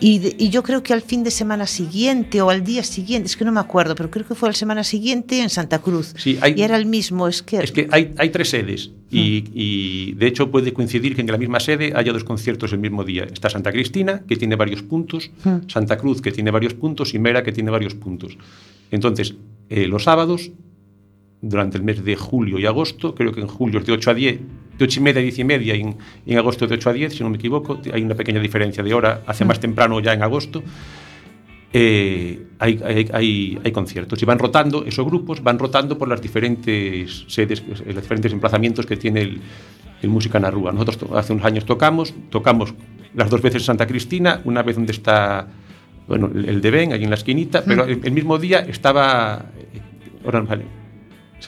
y, de, y, yo creo que al fin de semana siguiente o al día siguiente, es que no me acuerdo, pero creo que fue la semana siguiente en Santa Cruz. Sí, hay, y era el mismo. Es que, es que hay, hay tres sedes y, mm. y, de hecho puede coincidir que en la misma sede haya dos conciertos el mismo día. Está Santa Cristina, que tiene varios puntos, mm. Santa Cruz, que tiene varios puntos, y Mera, que tiene varios puntos. Entonces, eh, los sábados, durante el mes de julio y agosto, creo que en julio es de 8 a 10 de 8 y media a 10 y media y en, en agosto de 8 a 10, si no me equivoco. Hay una pequeña diferencia de hora, hace más temprano ya en agosto. Eh, hay, hay, hay, hay, conciertos y van rotando, esos grupos van rotando por las diferentes sedes, los diferentes emplazamientos que tiene el, el Música en Rúa. Nosotros hace unos años tocamos, tocamos las dos veces en Santa Cristina, una vez donde está bueno, el de Ben, ahí en la esquinita, pero el, el mismo día estaba... Eh, ahora, vale,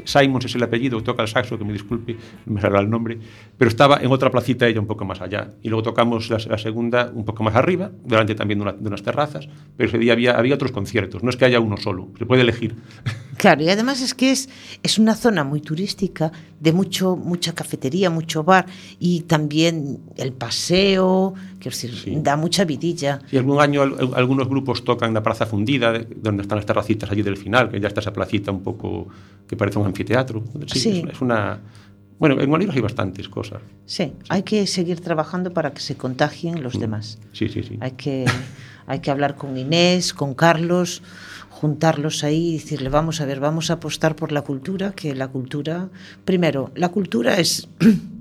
Simons es el apellido, toca el saxo, que me disculpe, no me saldrá el nombre, pero estaba en otra placita ella un poco más allá. Y luego tocamos la, la segunda un poco más arriba, delante también de, de, unas terrazas, pero ese día había, había otros conciertos, no es que haya uno solo, se puede elegir. Claro, y además es que es, es una zona muy turística, de mucho, mucha cafetería, mucho bar, y también el paseo, quiero decir, sí. da mucha vidilla. Sí, algún año algunos grupos tocan la plaza fundida, donde están las terracitas allí del final, que ya está esa placita un poco que parece un anfiteatro. Sí, sí. Es, es, una... Bueno, en Olivos hay bastantes cosas. Sí, sí, hay que seguir trabajando para que se contagien los mm. demás. Sí, sí, sí. Hay que, hay que hablar con Inés, con Carlos, juntarlos ahí y decirle, vamos a ver, vamos a apostar por la cultura, que la cultura, primero, la cultura es,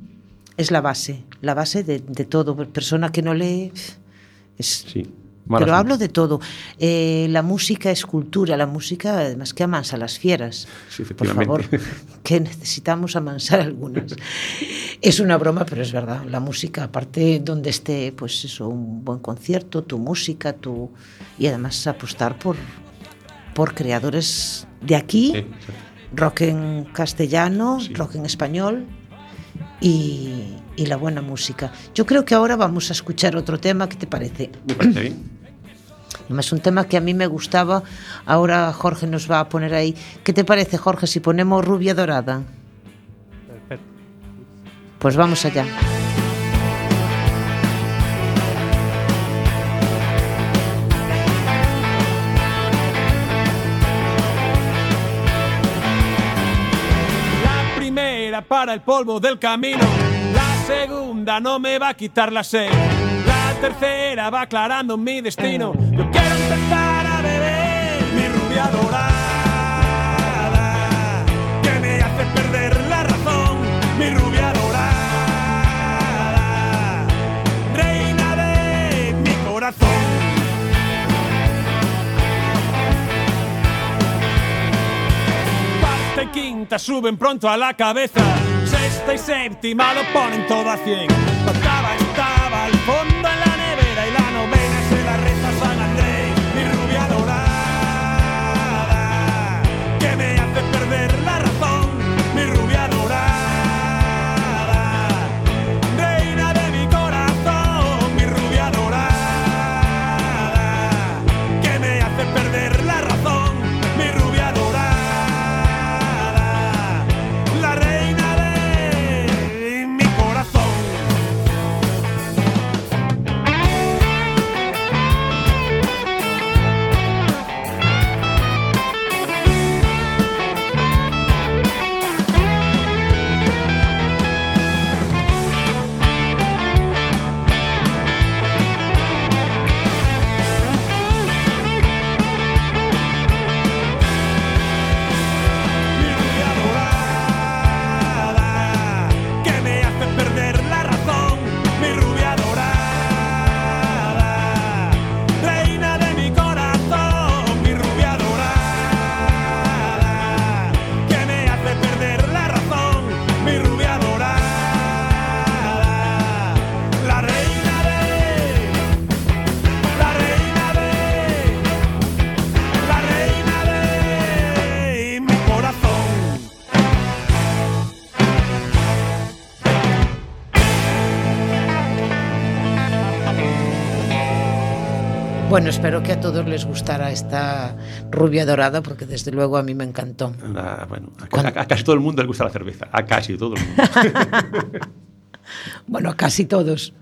es la base, la base de, de todo. Persona que no lee es... Sí. Pero hablo de todo. Eh, la música es cultura, la música además que amansa a las fieras. Sí, Por favor, que necesitamos amansar algunas. es una broma, pero es verdad. La música, aparte donde esté, pues eso, un buen concierto, tu música, tu y además apostar por, por creadores de aquí, rock en castellano, rock en español y, y, la buena música. Yo creo que ahora vamos a escuchar otro tema, ¿qué te parece? Me parece bien. Es un tema que a mí me gustaba, ahora Jorge nos va a poner ahí. ¿Qué te parece, Jorge, si ponemos Rubia Dorada? Perfecto. Pues vamos allá. Para el polvo del camino, la segunda no me va a quitar la sed tercera va aclarando mi destino. Yo quiero empezar a beber mi rubia dorada, que me hace perder la razón, mi rubia dorada, reina de mi corazón. Quinta suben pronto a la cabeza, sexta y séptima lo ponen todo a cien. Espero que a todos les gustara esta rubia dorada, porque desde luego a mí me encantó. Ah, bueno, a, casi todo el mundo le gusta la cerveza, a casi todo el mundo. bueno, a casi todos.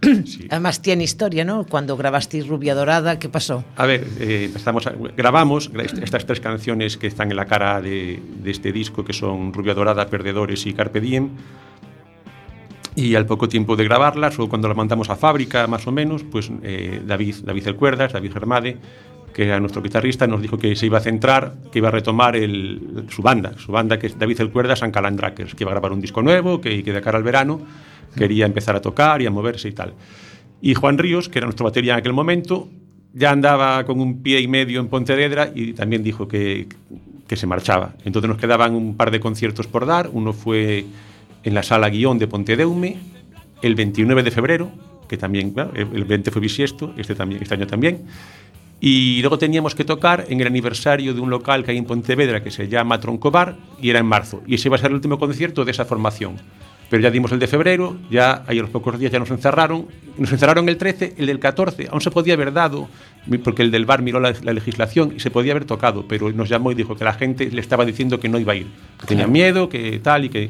Además tiene historia, ¿no? Cuando grabasteis Rubia Dorada, ¿qué pasó? A ver, eh, estamos, grabamos estas tres canciones que están en la cara de, de este disco, que son Rubia Dorada, Perdedores y Carpe Diem y al poco tiempo de grabarlas, o cuando la mandamos a fábrica más o menos, pues eh, David, David El Cuerdas, David Germade, que era nuestro guitarrista, nos dijo que se iba a centrar, que iba a retomar el, su banda, su banda que es David El Cuerdas and Calandrakers, que iba a grabar un disco nuevo, que, que de cara al verano quería empezar a tocar y a moverse y tal. Y Juan Ríos, que era nuestro batería en aquel momento, ya andaba con un pie y medio en Pontevedra y también dijo que, que se marchaba. Entonces nos quedaban un par de conciertos por dar, uno fue en la sala guion de Pontedeume el 29 de febrero, que también, el 20 fue bisiesto, este, también, este año también. Y luego teníamos que tocar en el aniversario de un local que hay en Pontevedra que se llama Troncobar y era en marzo. Y ese iba a ser el último concierto de esa formación. Pero ya dimos el de febrero, ya ahí a los pocos días ya nos encerraron. Nos encerraron el 13, el del 14, aún se podía haber dado, porque el del bar miró la, legislación y se podía haber tocado, pero nos llamó y dijo que la gente le estaba diciendo que no iba a ir, que tenía miedo, que tal y que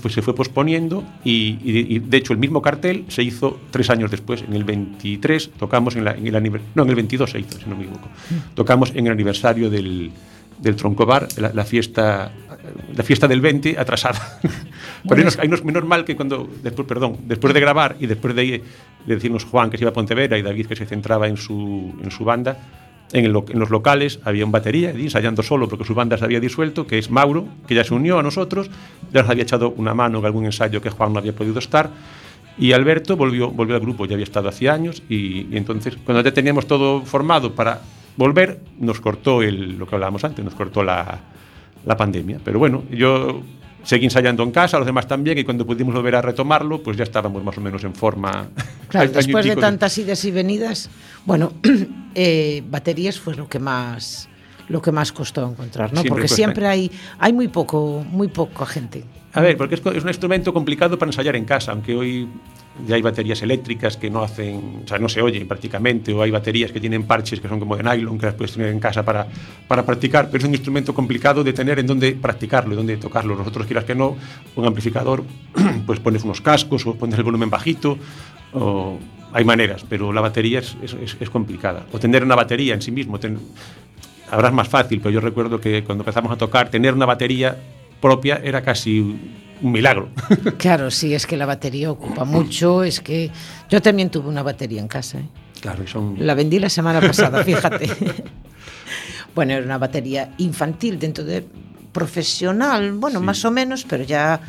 pues se fue posponiendo y, de hecho el mismo cartel se hizo tres años después, en el 23 tocamos en, el aniversario, no, en el 22 se hizo, si no me equivoco, tocamos en el aniversario del, del Troncobar, la, fiesta, la fiesta del 20 atrasada. Pero hay menos mal que cuando, después, perdón, después de grabar y después de, de, decirnos Juan que se iba a Pontevedra y David que se centraba en su, en su banda, en, los locales había un batería, ensayando solo porque su banda se había disuelto, que es Mauro, que ya se unió a nosotros, ya nos había echado una mano en algún ensayo que Juan no había podido estar. Y Alberto volvió, volvió al grupo, ya había estado hace años, y, y entonces cuando ya teníamos todo formado para volver, nos cortó el, lo que hablábamos antes, nos cortó la, la pandemia. Pero bueno, yo seguí ensayando en casa, los demás también, y cuando pudimos volver a retomarlo, pues ya estábamos más o menos en forma. Claro, después de tantas idas y venidas, bueno, eh, baterías fue lo que más lo que más costó encontrar, ¿no? Porque siempre hay, hay muy poco, muy poca gente. A ver, porque es, es, un instrumento complicado para ensayar en casa, aunque hoy ya hay baterías eléctricas que no hacen, o sea, no se oyen prácticamente, o hay baterías que tienen parches que son como de nylon, que las puedes tener en casa para, para practicar, pero es un instrumento complicado de tener en dónde practicarlo, en dónde tocarlo. Nosotros quieras que no, un amplificador, pues pones unos cascos o pones el volumen bajito, o hay maneras, pero la batería es, complicada. O tener una batería en sí mismo, ten, es más fácil, pero yo recuerdo que cuando empezamos a tocar, tener una batería propia era casi un milagro. Claro, sí, es que la batería ocupa mucho, es que yo también tuve una batería en casa. ¿eh? Claro, son... La vendí la semana pasada, fíjate. bueno, era una batería infantil dentro de profesional, bueno, sí. más o menos, pero ya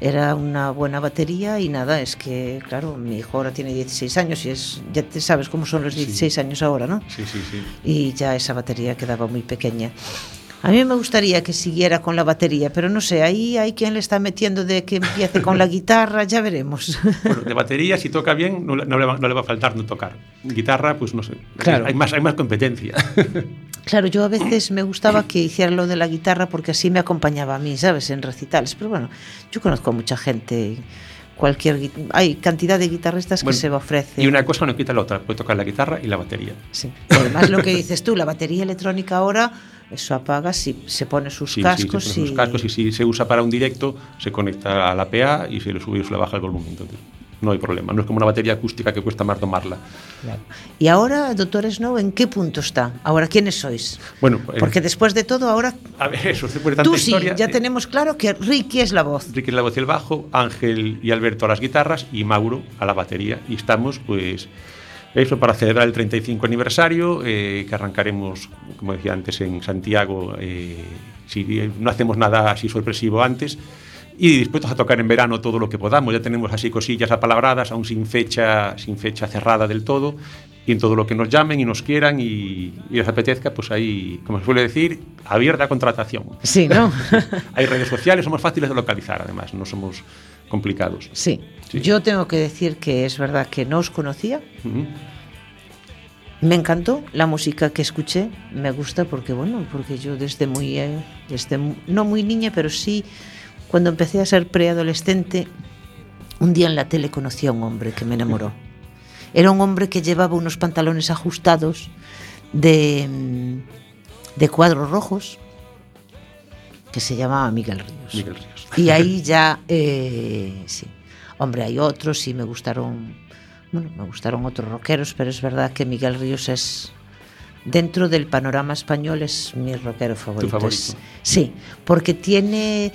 era una buena batería y nada, es que, claro, mi hijo ahora tiene 16 años y es, ya te sabes cómo son los 16 sí. años ahora, ¿no? Sí, sí, sí. Y ya esa batería quedaba muy pequeña. A mí me gustaría que siguiera con la batería, pero no sé, ahí hay quien le está metiendo de que empiece con la guitarra, ya veremos. Bueno, de batería, si toca bien, no, no, le, va, no le va a faltar no tocar. Guitarra, pues no sé, claro. hay, más, hay más competencia. Claro, yo a veces me gustaba que hiciera lo de la guitarra porque así me acompañaba a mí, ¿sabes? En recitales. Pero bueno, yo conozco a mucha gente cualquier hay cantidad de guitarristas que bueno, se ofrecen. Y una cosa no quita la otra, puede tocar la guitarra y la batería. Sí. Además lo que dices tú, la batería electrónica ahora eso apaga si se pone sus sí, cascos sí, se pone y sus cascos y si se usa para un directo se conecta a la PA y se le sube o se le baja el volumen. Entonces, no hay problema, no es como una batería acústica que cuesta más tomarla. Claro. Y ahora, doctor Snow, ¿en qué punto está? Ahora, ¿quiénes sois? Bueno, porque después de todo, ahora. A ver, eso, después de tanta Tú sí, historia, ya tenemos claro que Ricky es la voz. Ricky es la voz y el bajo, Ángel y Alberto a las guitarras y Mauro a la batería. Y estamos, pues, eso para celebrar el 35 aniversario, eh, que arrancaremos, como decía antes, en Santiago, eh, si no hacemos nada así sorpresivo antes y dispuestos a tocar en verano todo lo que podamos. Ya tenemos así cosillas apalabradas, aún sin fecha, sin fecha cerrada del todo, y en todo lo que nos llamen y nos quieran y, y les apetezca, pues ahí, como se suele decir, abierta contratación. Sí, ¿no? Hay redes sociales, somos fáciles de localizar, además, no somos complicados. Sí. sí. Yo tengo que decir que es verdad que no os conocía. Uh -huh. Me encantó la música que escuché, me gusta porque, bueno, porque yo desde muy, eh, desde no muy niña, pero sí cuando empecé a ser preadolescente, un día en la tele conocí a un hombre que me enamoró. Era un hombre que llevaba unos pantalones ajustados de, de cuadros rojos, que se llamaba Miguel Ríos. Miguel Ríos. Y ahí ya, eh, sí. Hombre, hay otros y me gustaron, bueno, me gustaron otros rockeros, pero es verdad que Miguel Ríos es, dentro del panorama español, es mi rockero favorito. ¿Tu favorito? Es, sí, porque tiene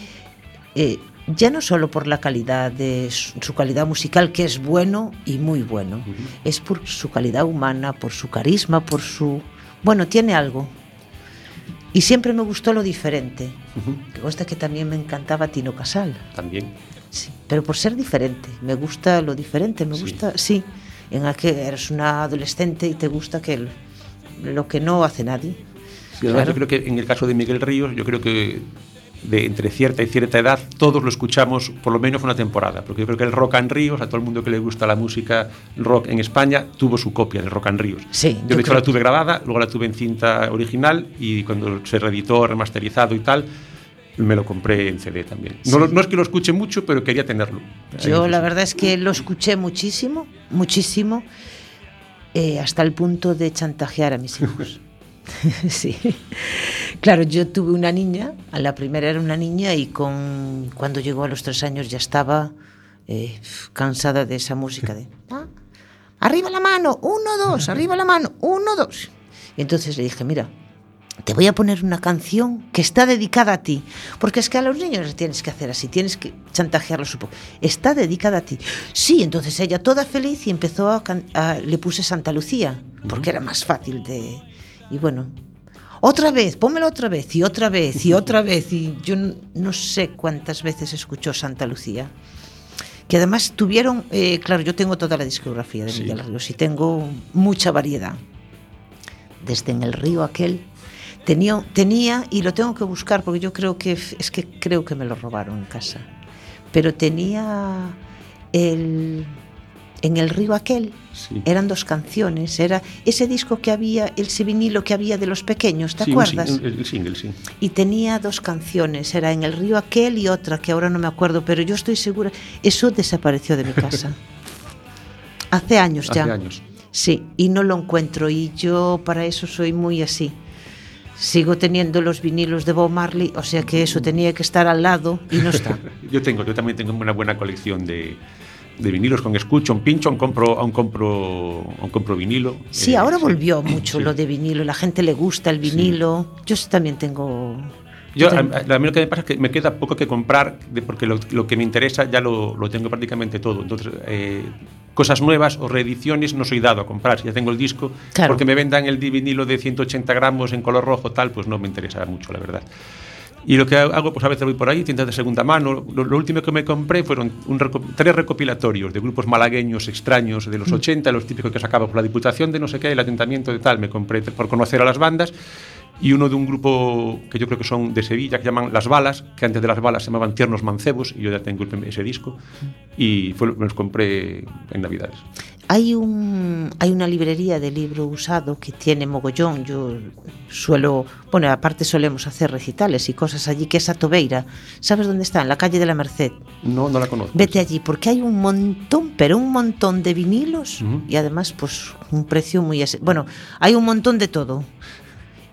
eh, ya no solo por la calidad de su, su, calidad musical, que es bueno y muy bueno, uh -huh. es por su calidad humana, por su carisma, por su... Bueno, tiene algo. Y siempre me gustó lo diferente. Uh -huh. Que que también me encantaba Tino Casal. También. Sí, pero por ser diferente. Me gusta lo diferente, me gusta... Sí, en aquel eres una adolescente y te gusta que el, lo que no hace nadie. Sí, además claro. yo creo que en el caso de Miguel Ríos, yo creo que de entre cierta y cierta edad, todos lo escuchamos por lo menos una temporada, porque yo creo que el Rock and Ríos, a todo el mundo que le gusta la música rock en España, tuvo su copia del Rock and Ríos. Sí, yo, de hecho la tuve grabada, luego la tuve en cinta original y cuando se reeditó, remasterizado y tal, me lo compré en CD también. Sí. No, no, es que lo escuche mucho, pero quería tenerlo. Yo la verdad es que lo escuché muchísimo, muchísimo, eh, hasta el punto de chantajear a mis hijos. sí. Claro, yo tuve una niña, a la primera era una niña y con cuando llegó a los tres años ya estaba eh, cansada de esa música de ah, arriba la mano, uno, dos, arriba la mano, uno, dos. Y entonces le dije, mira, te voy a poner una canción que está dedicada a ti, porque es que a los niños les tienes que hacer así, tienes que chantajearlos un poco. Está dedicada a ti. Sí, entonces ella toda feliz y empezó a, a le puse Santa Lucía, porque era más fácil de y bueno, otra vez, pónmelo otra vez, y otra vez, y otra vez. Y yo no sé cuántas veces escuchó Santa Lucía. que además tuvieron, eh, claro, yo tengo toda la discografía de Miguel Ríos y tengo mucha variedad. Desde en el río aquel tenía, tenía, y lo tengo que buscar porque yo creo que es que creo que me lo robaron en casa, pero tenía el en el río aquel eran dos canciones, era ese disco que había, ese vinilo que había de los pequeños, ¿te acuerdas? el, single, sí. Y tenía dos canciones, era en el río aquel y otra que ahora no me acuerdo, pero yo estoy segura, eso desapareció de mi casa. Hace años ya. Hace años. Sí, y no lo encuentro y yo para eso soy muy así. Sigo teniendo los vinilos de Bob Marley, o sea que eso tenía que estar al lado y no está. yo tengo, yo también tengo una buena colección de de vinilos con escucho, un pincho, un compro, un compro, un compro vinilo. Sí, ahora eh, volvió mucho lo de vinilo, la gente le gusta el vinilo. Yo también tengo yo, a, mí lo que me pasa es que me queda poco que comprar, porque lo, que me interesa ya lo, lo tengo prácticamente todo. Entonces, eh, cosas nuevas o reediciones no soy dado a comprar. Si ya tengo el disco, porque me vendan el vinilo de 180 gramos en color rojo, tal, pues no me interesa mucho, la verdad. Y lo que hago, pues a veces voy por ahí, tiendas de segunda mano. Lo, último que me compré fueron tres recopilatorios de grupos malagueños extraños de los 80, mm. los típicos que sacaba por la Diputación de no sé qué, el Atentamiento de tal. Me compré por conocer a las bandas y uno de un grupo que yo creo que son de Sevilla, que llaman Las Balas, que antes de Las Balas se llamaban Tiernos Mancebos, y yo ya tengo ese disco, y fue, me los compré en Navidades. Hay, un, hay una librería de libro usado que tiene mogollón. Yo suelo, bueno, aparte solemos hacer recitales y cosas allí, que es a Tobeira. ¿Sabes dónde está? En la calle de la Merced. No, no la conozco. Vete allí, porque hay un montón, pero un montón de vinilos y además, pues, un precio muy... Bueno, hay un montón de todo.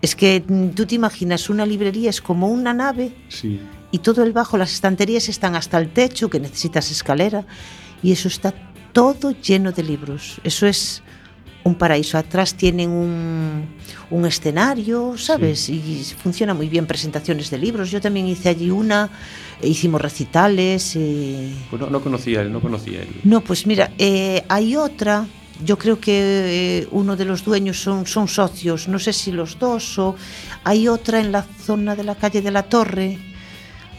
Es que mm, tú te imaginas, una librería es como una nave sí. y todo el bajo, las estanterías están hasta el techo, que necesitas escalera, y eso está todo lleno de libros. Eso es un paraíso. Atrás tienen un, un escenario, ¿sabes? Y funciona muy bien presentaciones de libros. Yo también hice allí una, hicimos recitales. Eh... Pues no, no, conocía él, no conocía él. No, pues mira, eh, hay otra yo creo que eh, uno de los dueños son, son socios, no sé si los dos o hay otra en la zona de la calle de la Torre.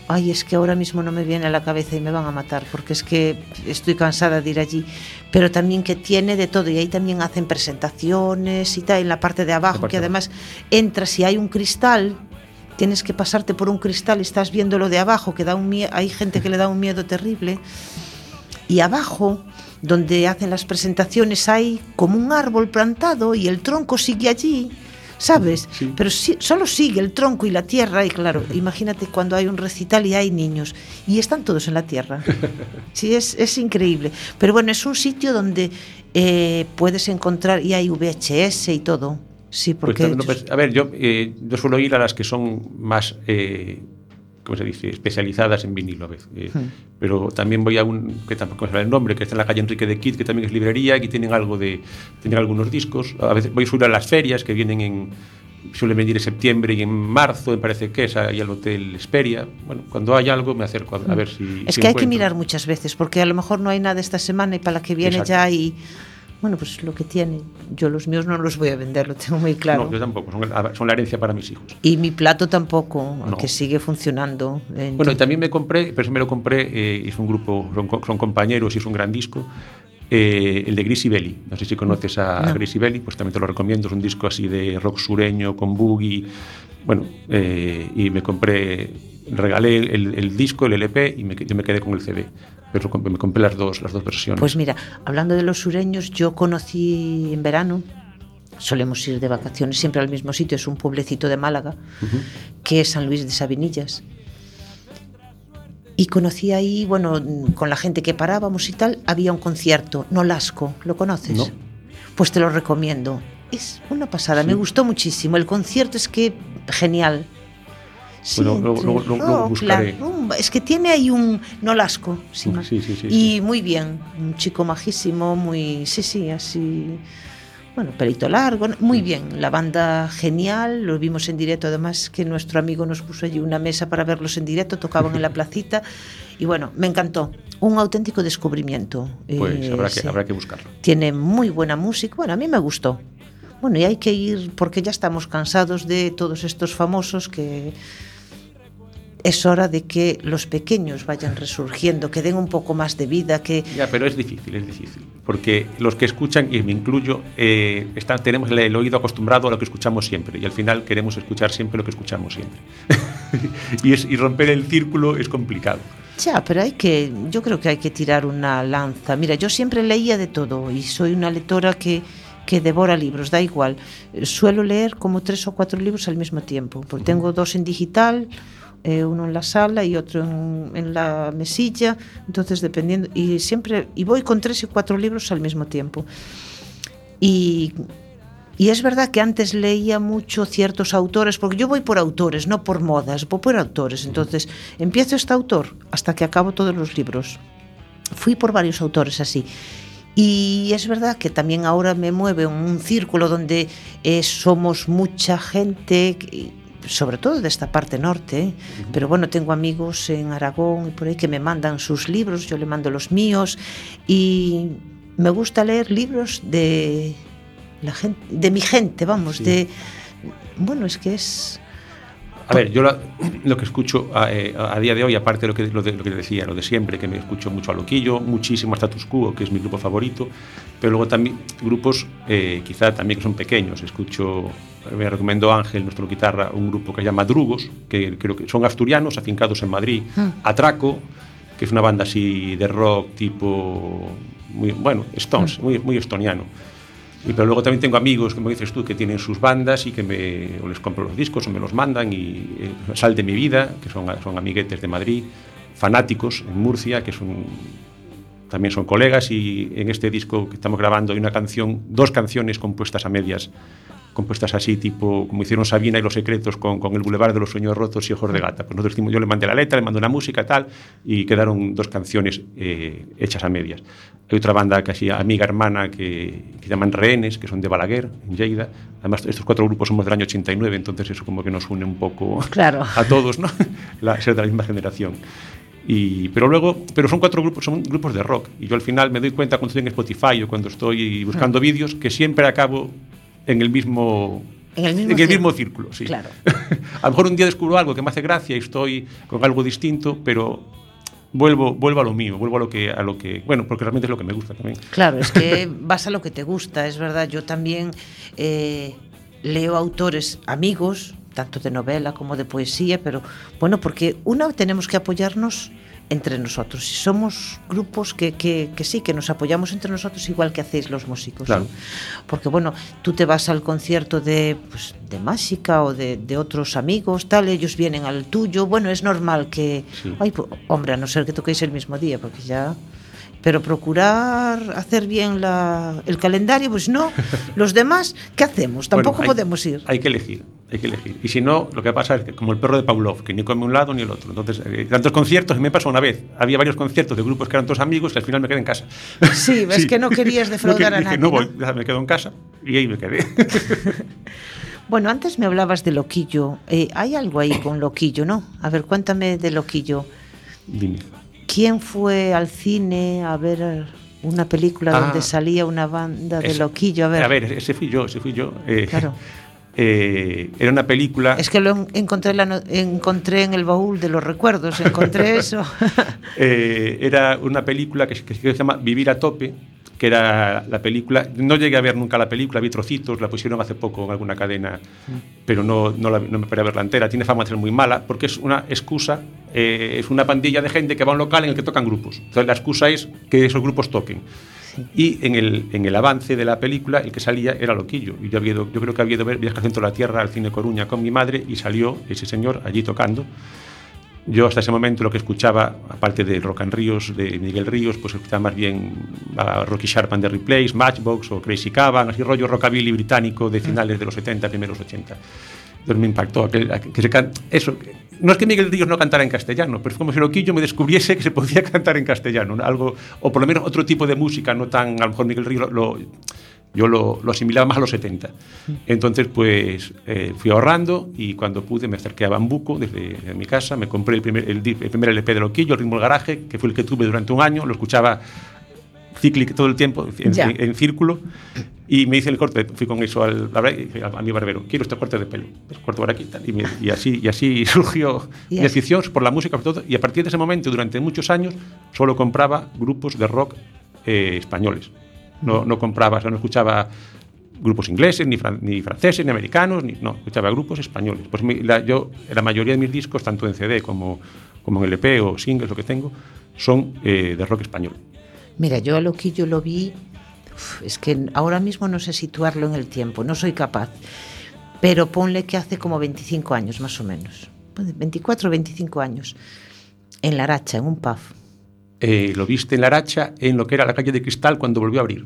Ay, es que ahora mismo no me viene a la cabeza y me van a matar porque es que estoy cansada de ir allí. Pero también que tiene de todo y ahí también hacen presentaciones y tal, en la parte de abajo, que además entras y hay un cristal, tienes que pasarte por un cristal y estás viendo lo de abajo, que da un hay gente que le da un miedo terrible. Y abajo donde hacen las presentaciones hay como un árbol plantado y el tronco sigue allí, ¿sabes? Pero solo sigue el tronco y la tierra y claro, imagínate cuando hay un recital y hay niños y están todos en la tierra. Sí, es, es increíble. Pero bueno, es un sitio donde eh, puedes encontrar y hay VHS y todo. Sí, pues porque... Pues, a ver, yo, eh, yo suelo ir a las que son más... Eh, ¿cómo se dice?, especializadas en vinilo a veces. Eh, hmm. Pero también voy a un, que tampoco me el nombre, que está en la calle Enrique de Kid, que también es librería, y tienen algo de, tienen algunos discos. A veces voy a subir a las ferias que vienen en, suelen venir en septiembre y en marzo, me parece que es ahí al Hotel Esperia. Bueno, cuando hay algo me acerco a, ver si... Es que hay que mirar muchas veces, porque a lo mejor no hay nada esta semana y para la que viene ya hay bueno, pues lo que tiene. Yo los míos no los voy a vender, lo tengo muy claro. No, yo tampoco, son, la herencia para mis hijos. Y mi plato tampoco, que sigue funcionando. Bueno, y también me compré, pero me lo compré, eh, es un grupo, son, compañeros y es un gran disco, eh, el de Grisi Belli. No sé si conoces a, no. Grisi Belli, pues también te lo recomiendo. Es un disco así de rock sureño, con boogie. Bueno, eh, y me compré, regalé el, disco, el LP, y me, yo me quedé con el CD pero me compré las dos, las dos versiones. Pues mira, hablando de los sureños, yo conocí en verano, solemos ir de vacaciones siempre al mismo sitio, es un pueblecito de Málaga, que es San Luis de Sabinillas. Y conocí ahí, bueno, con la gente que parábamos y tal, había un concierto, Nolasco, ¿lo conoces? No. Pues te lo recomiendo. Es una pasada, me gustó muchísimo. El concierto es que genial. Sí, luego, es que tiene ahí un nolasco. Sí, sí, sí, y muy bien, un chico majísimo, muy. Sí, sí, así. Bueno, pelito largo, muy bien. La banda genial, lo vimos en directo. Además, que nuestro amigo nos puso allí una mesa para verlos en directo, tocaban en la placita. Y bueno, me encantó. Un auténtico descubrimiento. Pues eh, habrá, que, habrá que buscarlo. Tiene muy buena música. Bueno, a mí me gustó. Bueno, y hay que ir porque ya estamos cansados de todos estos famosos que es hora de que los pequeños vayan resurgiendo, que den un poco más de vida, que... Ya, pero es difícil, es difícil, porque los que escuchan, y me incluyo, eh, tenemos el, oído acostumbrado a lo que escuchamos siempre, y al final queremos escuchar siempre lo que escuchamos siempre. y, es, y romper el círculo es complicado. Ya, pero hay que, yo creo que hay que tirar una lanza. Mira, yo siempre leía de todo y soy una lectora que que devora libros, da igual. Suelo leer como tres o cuatro libros al mismo tiempo, porque tengo dos en digital, eh, uno en la sala y otro en, en, la mesilla, entonces dependiendo, y siempre, y voy con tres y cuatro libros al mismo tiempo. Y, y es verdad que antes leía mucho ciertos autores, porque yo voy por autores, no por modas, voy por autores, entonces empiezo este autor hasta que acabo todos los libros. Fui por varios autores así. Y es verdad que también ahora me mueve un círculo donde eh, somos mucha gente, sobre todo de esta parte norte, pero bueno, tengo amigos en Aragón y por ahí que me mandan sus libros, yo le mando los míos y me gusta leer libros de la gente, de mi gente, vamos, de bueno, es que es a ver, yo lo, que escucho eh, a, día de hoy, aparte de lo que, lo, de, lo que decía, lo de siempre, que me escucho mucho a Loquillo, muchísimo a Status Quo, que es mi grupo favorito, pero luego también grupos eh, quizá también que son pequeños. Escucho, me recomiendo Ángel, nuestro guitarra, un grupo que se llama Drugos, que creo que son asturianos, afincados en Madrid, ah. Atraco, que es una banda así de rock tipo, muy, bueno, Stones, ah. muy, muy estoniano. Y pero luego también tengo amigos, como dices tú, que tienen sus bandas y que me, o les compro los discos o me los mandan y eh, Sal de mi vida, que son, son amiguetes de Madrid, Fanáticos en Murcia, que son, también son colegas y en este disco que estamos grabando hay una canción, dos canciones compuestas a medias compuestas así, tipo como hicieron Sabina y Los Secretos con, con El Boulevard de los Sueños Rotos y Ojos de Gata. Pues nosotros hicimos, yo le mandé la letra, le mandé una música tal, y quedaron dos canciones eh, hechas a medias. Hay otra banda casi amiga, hermana, que, que llaman Rehenes, que son de Balaguer, en Lleida. Además, estos cuatro grupos somos del año 89, entonces eso como que nos une un poco claro. a todos, ¿no? la, ser de la misma generación. Y, pero luego, pero son cuatro grupos, son grupos de rock. Y yo al final me doy cuenta cuando estoy en Spotify o cuando estoy buscando vídeos que siempre acabo en el mismo en el mismo, en el mismo círculo, sí. Claro. a lo mejor un día descubro algo que me hace gracia y estoy con algo distinto, pero vuelvo, vuelvo a lo mío, vuelvo a lo que, a lo que, bueno, porque realmente es lo que me gusta también. Claro, es que vas a lo que te gusta, es verdad. Yo también eh, leo autores amigos, tanto de novela como de poesía, pero bueno, porque una tenemos que apoyarnos entre nosotros. Si somos grupos que, que, que, sí, que nos apoyamos entre nosotros igual que hacéis los músicos. Claro. ¿sí? Porque bueno, tú te vas al concierto de, pues, de Másica o de, de, otros amigos, tal, ellos vienen al tuyo. Bueno, es normal que... Sí. Ay, pues, hombre, a no ser que toquéis el mismo día, porque ya pero procurar hacer bien la, el calendario, pues no. Los demás, ¿qué hacemos? Tampoco bueno, hay, podemos ir. Hay que elegir, hay que elegir. Y si no, lo que pasa es que como el perro de Pavlov, que ni come un lado ni el otro. Entonces, eh, tantos conciertos, me pasó una vez. Había varios conciertos de grupos que eran todos amigos que al final me quedé en casa. Sí, ves sí. que no querías defraudar no, a nadie. no voy, ¿no? me quedo en casa y ahí me quedé. bueno, antes me hablabas de Loquillo. Eh, hay algo ahí con Loquillo, ¿no? A ver, cuéntame de Loquillo. Dime. ¿Quién fue al cine a ver una película ah, donde salía una banda de ese, loquillo? A ver. a ver, ese fui yo, ese fui yo. Eh, claro. Eh, era una película. Es que lo encontré, la, encontré en el baúl de los recuerdos, encontré eso. eh, era una película que, que, se llama Vivir a tope, que era la película. No llegué a ver nunca la película, vi trocitos, la pusieron hace poco en alguna cadena, pero no, no, la, no me paré a verla entera. Tiene fama de ser muy mala porque es una excusa, eh, es una pandilla de gente que va a un local en el que tocan grupos. Entonces la excusa es que esos grupos toquen. Y en el, en el avance de la película, el que salía era Loquillo. Y yo, había, yo creo que había ido a ver Viajes dentro de la Tierra al Cine Coruña con mi madre y salió ese señor allí tocando. Yo hasta ese momento lo que escuchaba, aparte de Rock and Ríos, de Miguel Ríos, pues escuchaba más bien a Rocky Sharp and the Replays, Matchbox o Crazy Cavan, así rollo rockabilly británico de finales de los 70, primeros 80. Entonces me impactó que eso. No es que Miguel Ríos no cantara en castellano, pero es como si Loquillo me descubriese que se podía cantar en castellano, algo o por lo menos otro tipo de música, no tan a lo mejor Miguel Ríos lo yo lo, lo, asimilaba más a los 70. Entonces, pues eh, fui ahorrando y cuando pude me acerqué a Bambuco desde, desde mi casa, me compré el primer, el, el primer LP de Loquillo, el ritmo del garaje, que fue el que tuve durante un año, lo escuchaba cíclico todo el tiempo, en, círculo. Y me dice el corte, fui con eso al, a, mi barbero, quiero este corte de pelo, es corto para aquí, y, y, así, y así surgió mi afición por la música, por todo, y a partir de ese momento, durante muchos años, solo compraba grupos de rock eh, españoles. No, no compraba, no escuchaba grupos ingleses, ni, ni, franceses, ni americanos, no, escuchaba grupos españoles. Pues la, yo, la mayoría de mis discos, tanto en CD como, como en LP o singles, lo que tengo, son eh, de rock español. Mira, yo a Loquillo lo vi, es que ahora mismo no sé situarlo en el tiempo, no soy capaz, pero ponle que hace como 25 años más o menos, 24 o 25 años, en La Aracha, en un pub. Eh, lo viste en La Aracha, en lo que era la calle de Cristal, cuando volvió a abrir.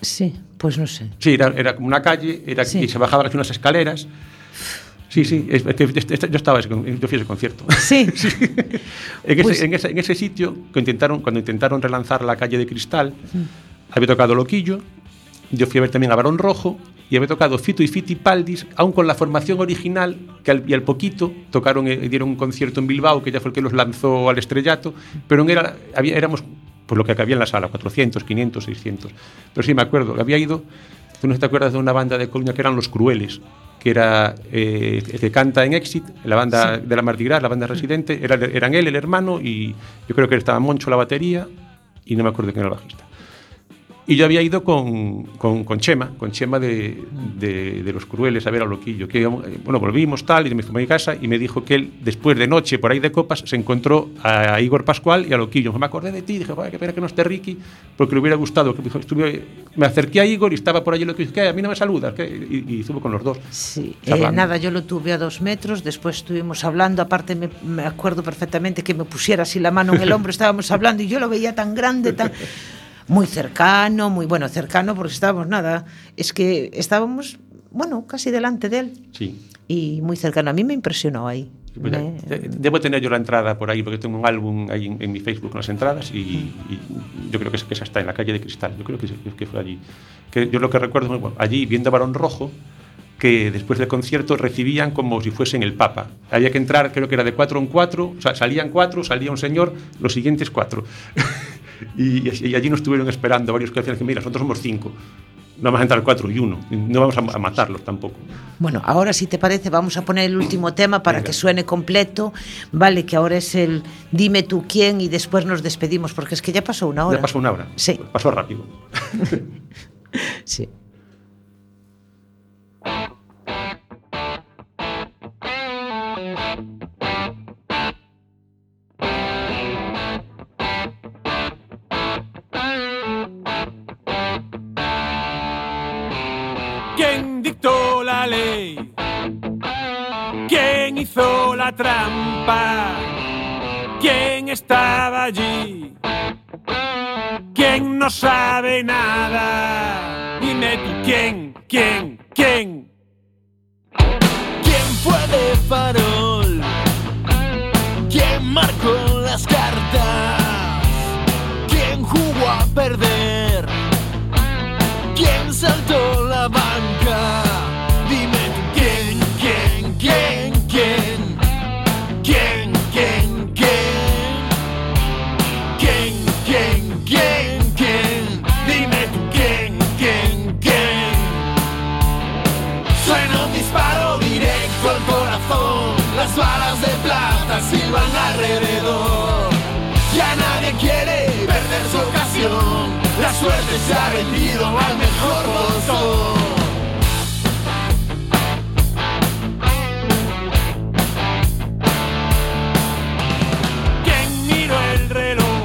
Sí, pues no sé. Sí, era, era como una calle era, y se bajaban aquí unas escaleras. Sí, sí, es, es, yo estaba, yo fui a ese concierto. Sí. sí. En, ese, pues en, ese, en, ese, sitio, que intentaron, cuando intentaron relanzar la calle de Cristal, mm. había tocado Loquillo, yo fui a ver también a Barón Rojo y había tocado Fito y Fiti Paldis, aún con la formación original, que al, y al poquito tocaron, eh, dieron un concierto en Bilbao, que ya fue el que los lanzó al estrellato, pero era, había, éramos pues lo que había en la sala, 400, 500, 600. Pero sí me acuerdo, había ido, tú no te acuerdas de una banda de Coruña que eran Los Crueles, que era eh, el que canta en Exit, la banda de la Mardi Gras, la banda residente, era, eran él, el hermano, y yo creo que estaba Moncho la batería, y no me acuerdo quién era el bajista. Y yo había ido con, con, con Chema, con Chema de, de, de, Los Crueles a ver a Loquillo. Que, bueno, volvimos tal, y me fui a mi casa y me dijo que él, después de noche, por ahí de copas, se encontró a Igor Pascual y a Loquillo. Me acordé de ti, dije, qué pena que no esté Ricky, porque le hubiera gustado. Que estuve, me acerqué a Igor y estaba por allí lo que dije, a mí no me saludas. Y, y, estuvo con los dos. Sí, eh, nada, yo lo tuve a dos metros, después estuvimos hablando, aparte me, me acuerdo perfectamente que me pusiera así la mano en el hombro, estábamos hablando y yo lo veía tan grande, tan muy cercano, muy bueno, cercano porque estábamos nada, es que estábamos, bueno, casi delante de él. Sí. Y muy cercano. A mí me impresionó ahí. Pues me... Debo tener yo la entrada por ahí, porque tengo un álbum ahí en, en mi Facebook con las entradas y, y yo creo que, es, que esa está en la calle de Cristal. Yo creo que, que fue allí. Que yo lo que recuerdo, bueno, allí viendo a Barón Rojo, que después del concierto recibían como si fuesen el Papa. Había que entrar, creo que era de cuatro en cuatro, o sea, salían cuatro, salía un señor, los siguientes cuatro. y, y, allí nos estuvieron esperando varios que decían que, mira, nosotros somos cinco. No vamos a entrar cuatro y uno. No vamos a, matarlos tampoco. Bueno, ahora si te parece vamos a poner el último tema para Venga. que suene completo. Vale, que ahora es el dime tú quién y después nos despedimos porque es que ya pasó una hora. Ya pasó una hora. Sí. Pasó rápido. sí. Hizo la trampa? ¿Quién estaba allí? ¿Quién no sabe nada? Dime tú quién, quién, quién. ¿Quién fue de farol? ¿Quién marcó las cartas? ¿Quién jugó a perder? ¿Quién saltó la banca? Dime tú quién, quién, quién. Silban alrededor. Ya nadie quiere perder su ocasión. La suerte se ha vendido al mejor postor. ¿Quién miró el reloj?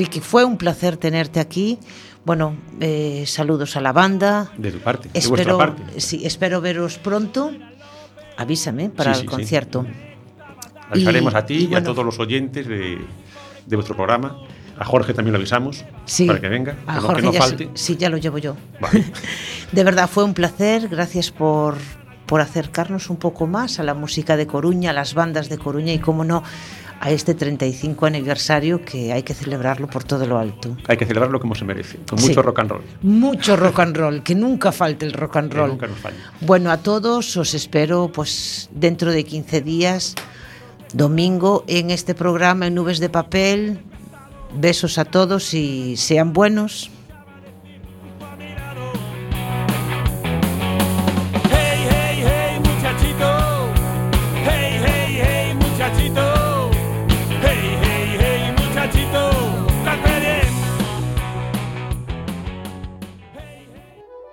Ricky, fue un placer tenerte aquí. Bueno, eh, saludos a la banda. De tu parte, espero, de vuestra parte. Sí, espero veros pronto. Avísame para el concierto. Avisaremos a ti y, a todos los oyentes de, vuestro programa. A Jorge también lo avisamos para que venga, a Jorge que no falte. Sí, ya lo llevo yo. de verdad, fue un placer. Gracias por, por acercarnos un poco más a la música de Coruña, a las bandas de Coruña y, cómo no, a este 35 aniversario que hay que celebrarlo por todo lo alto. Hay que celebrarlo como se merece, con mucho rock and roll. Mucho rock and roll, que nunca falte el rock and roll. nunca nos falle. Bueno, a todos os espero pues dentro de 15 días, domingo, en este programa en Nubes de Papel. Besos a todos y sean buenos.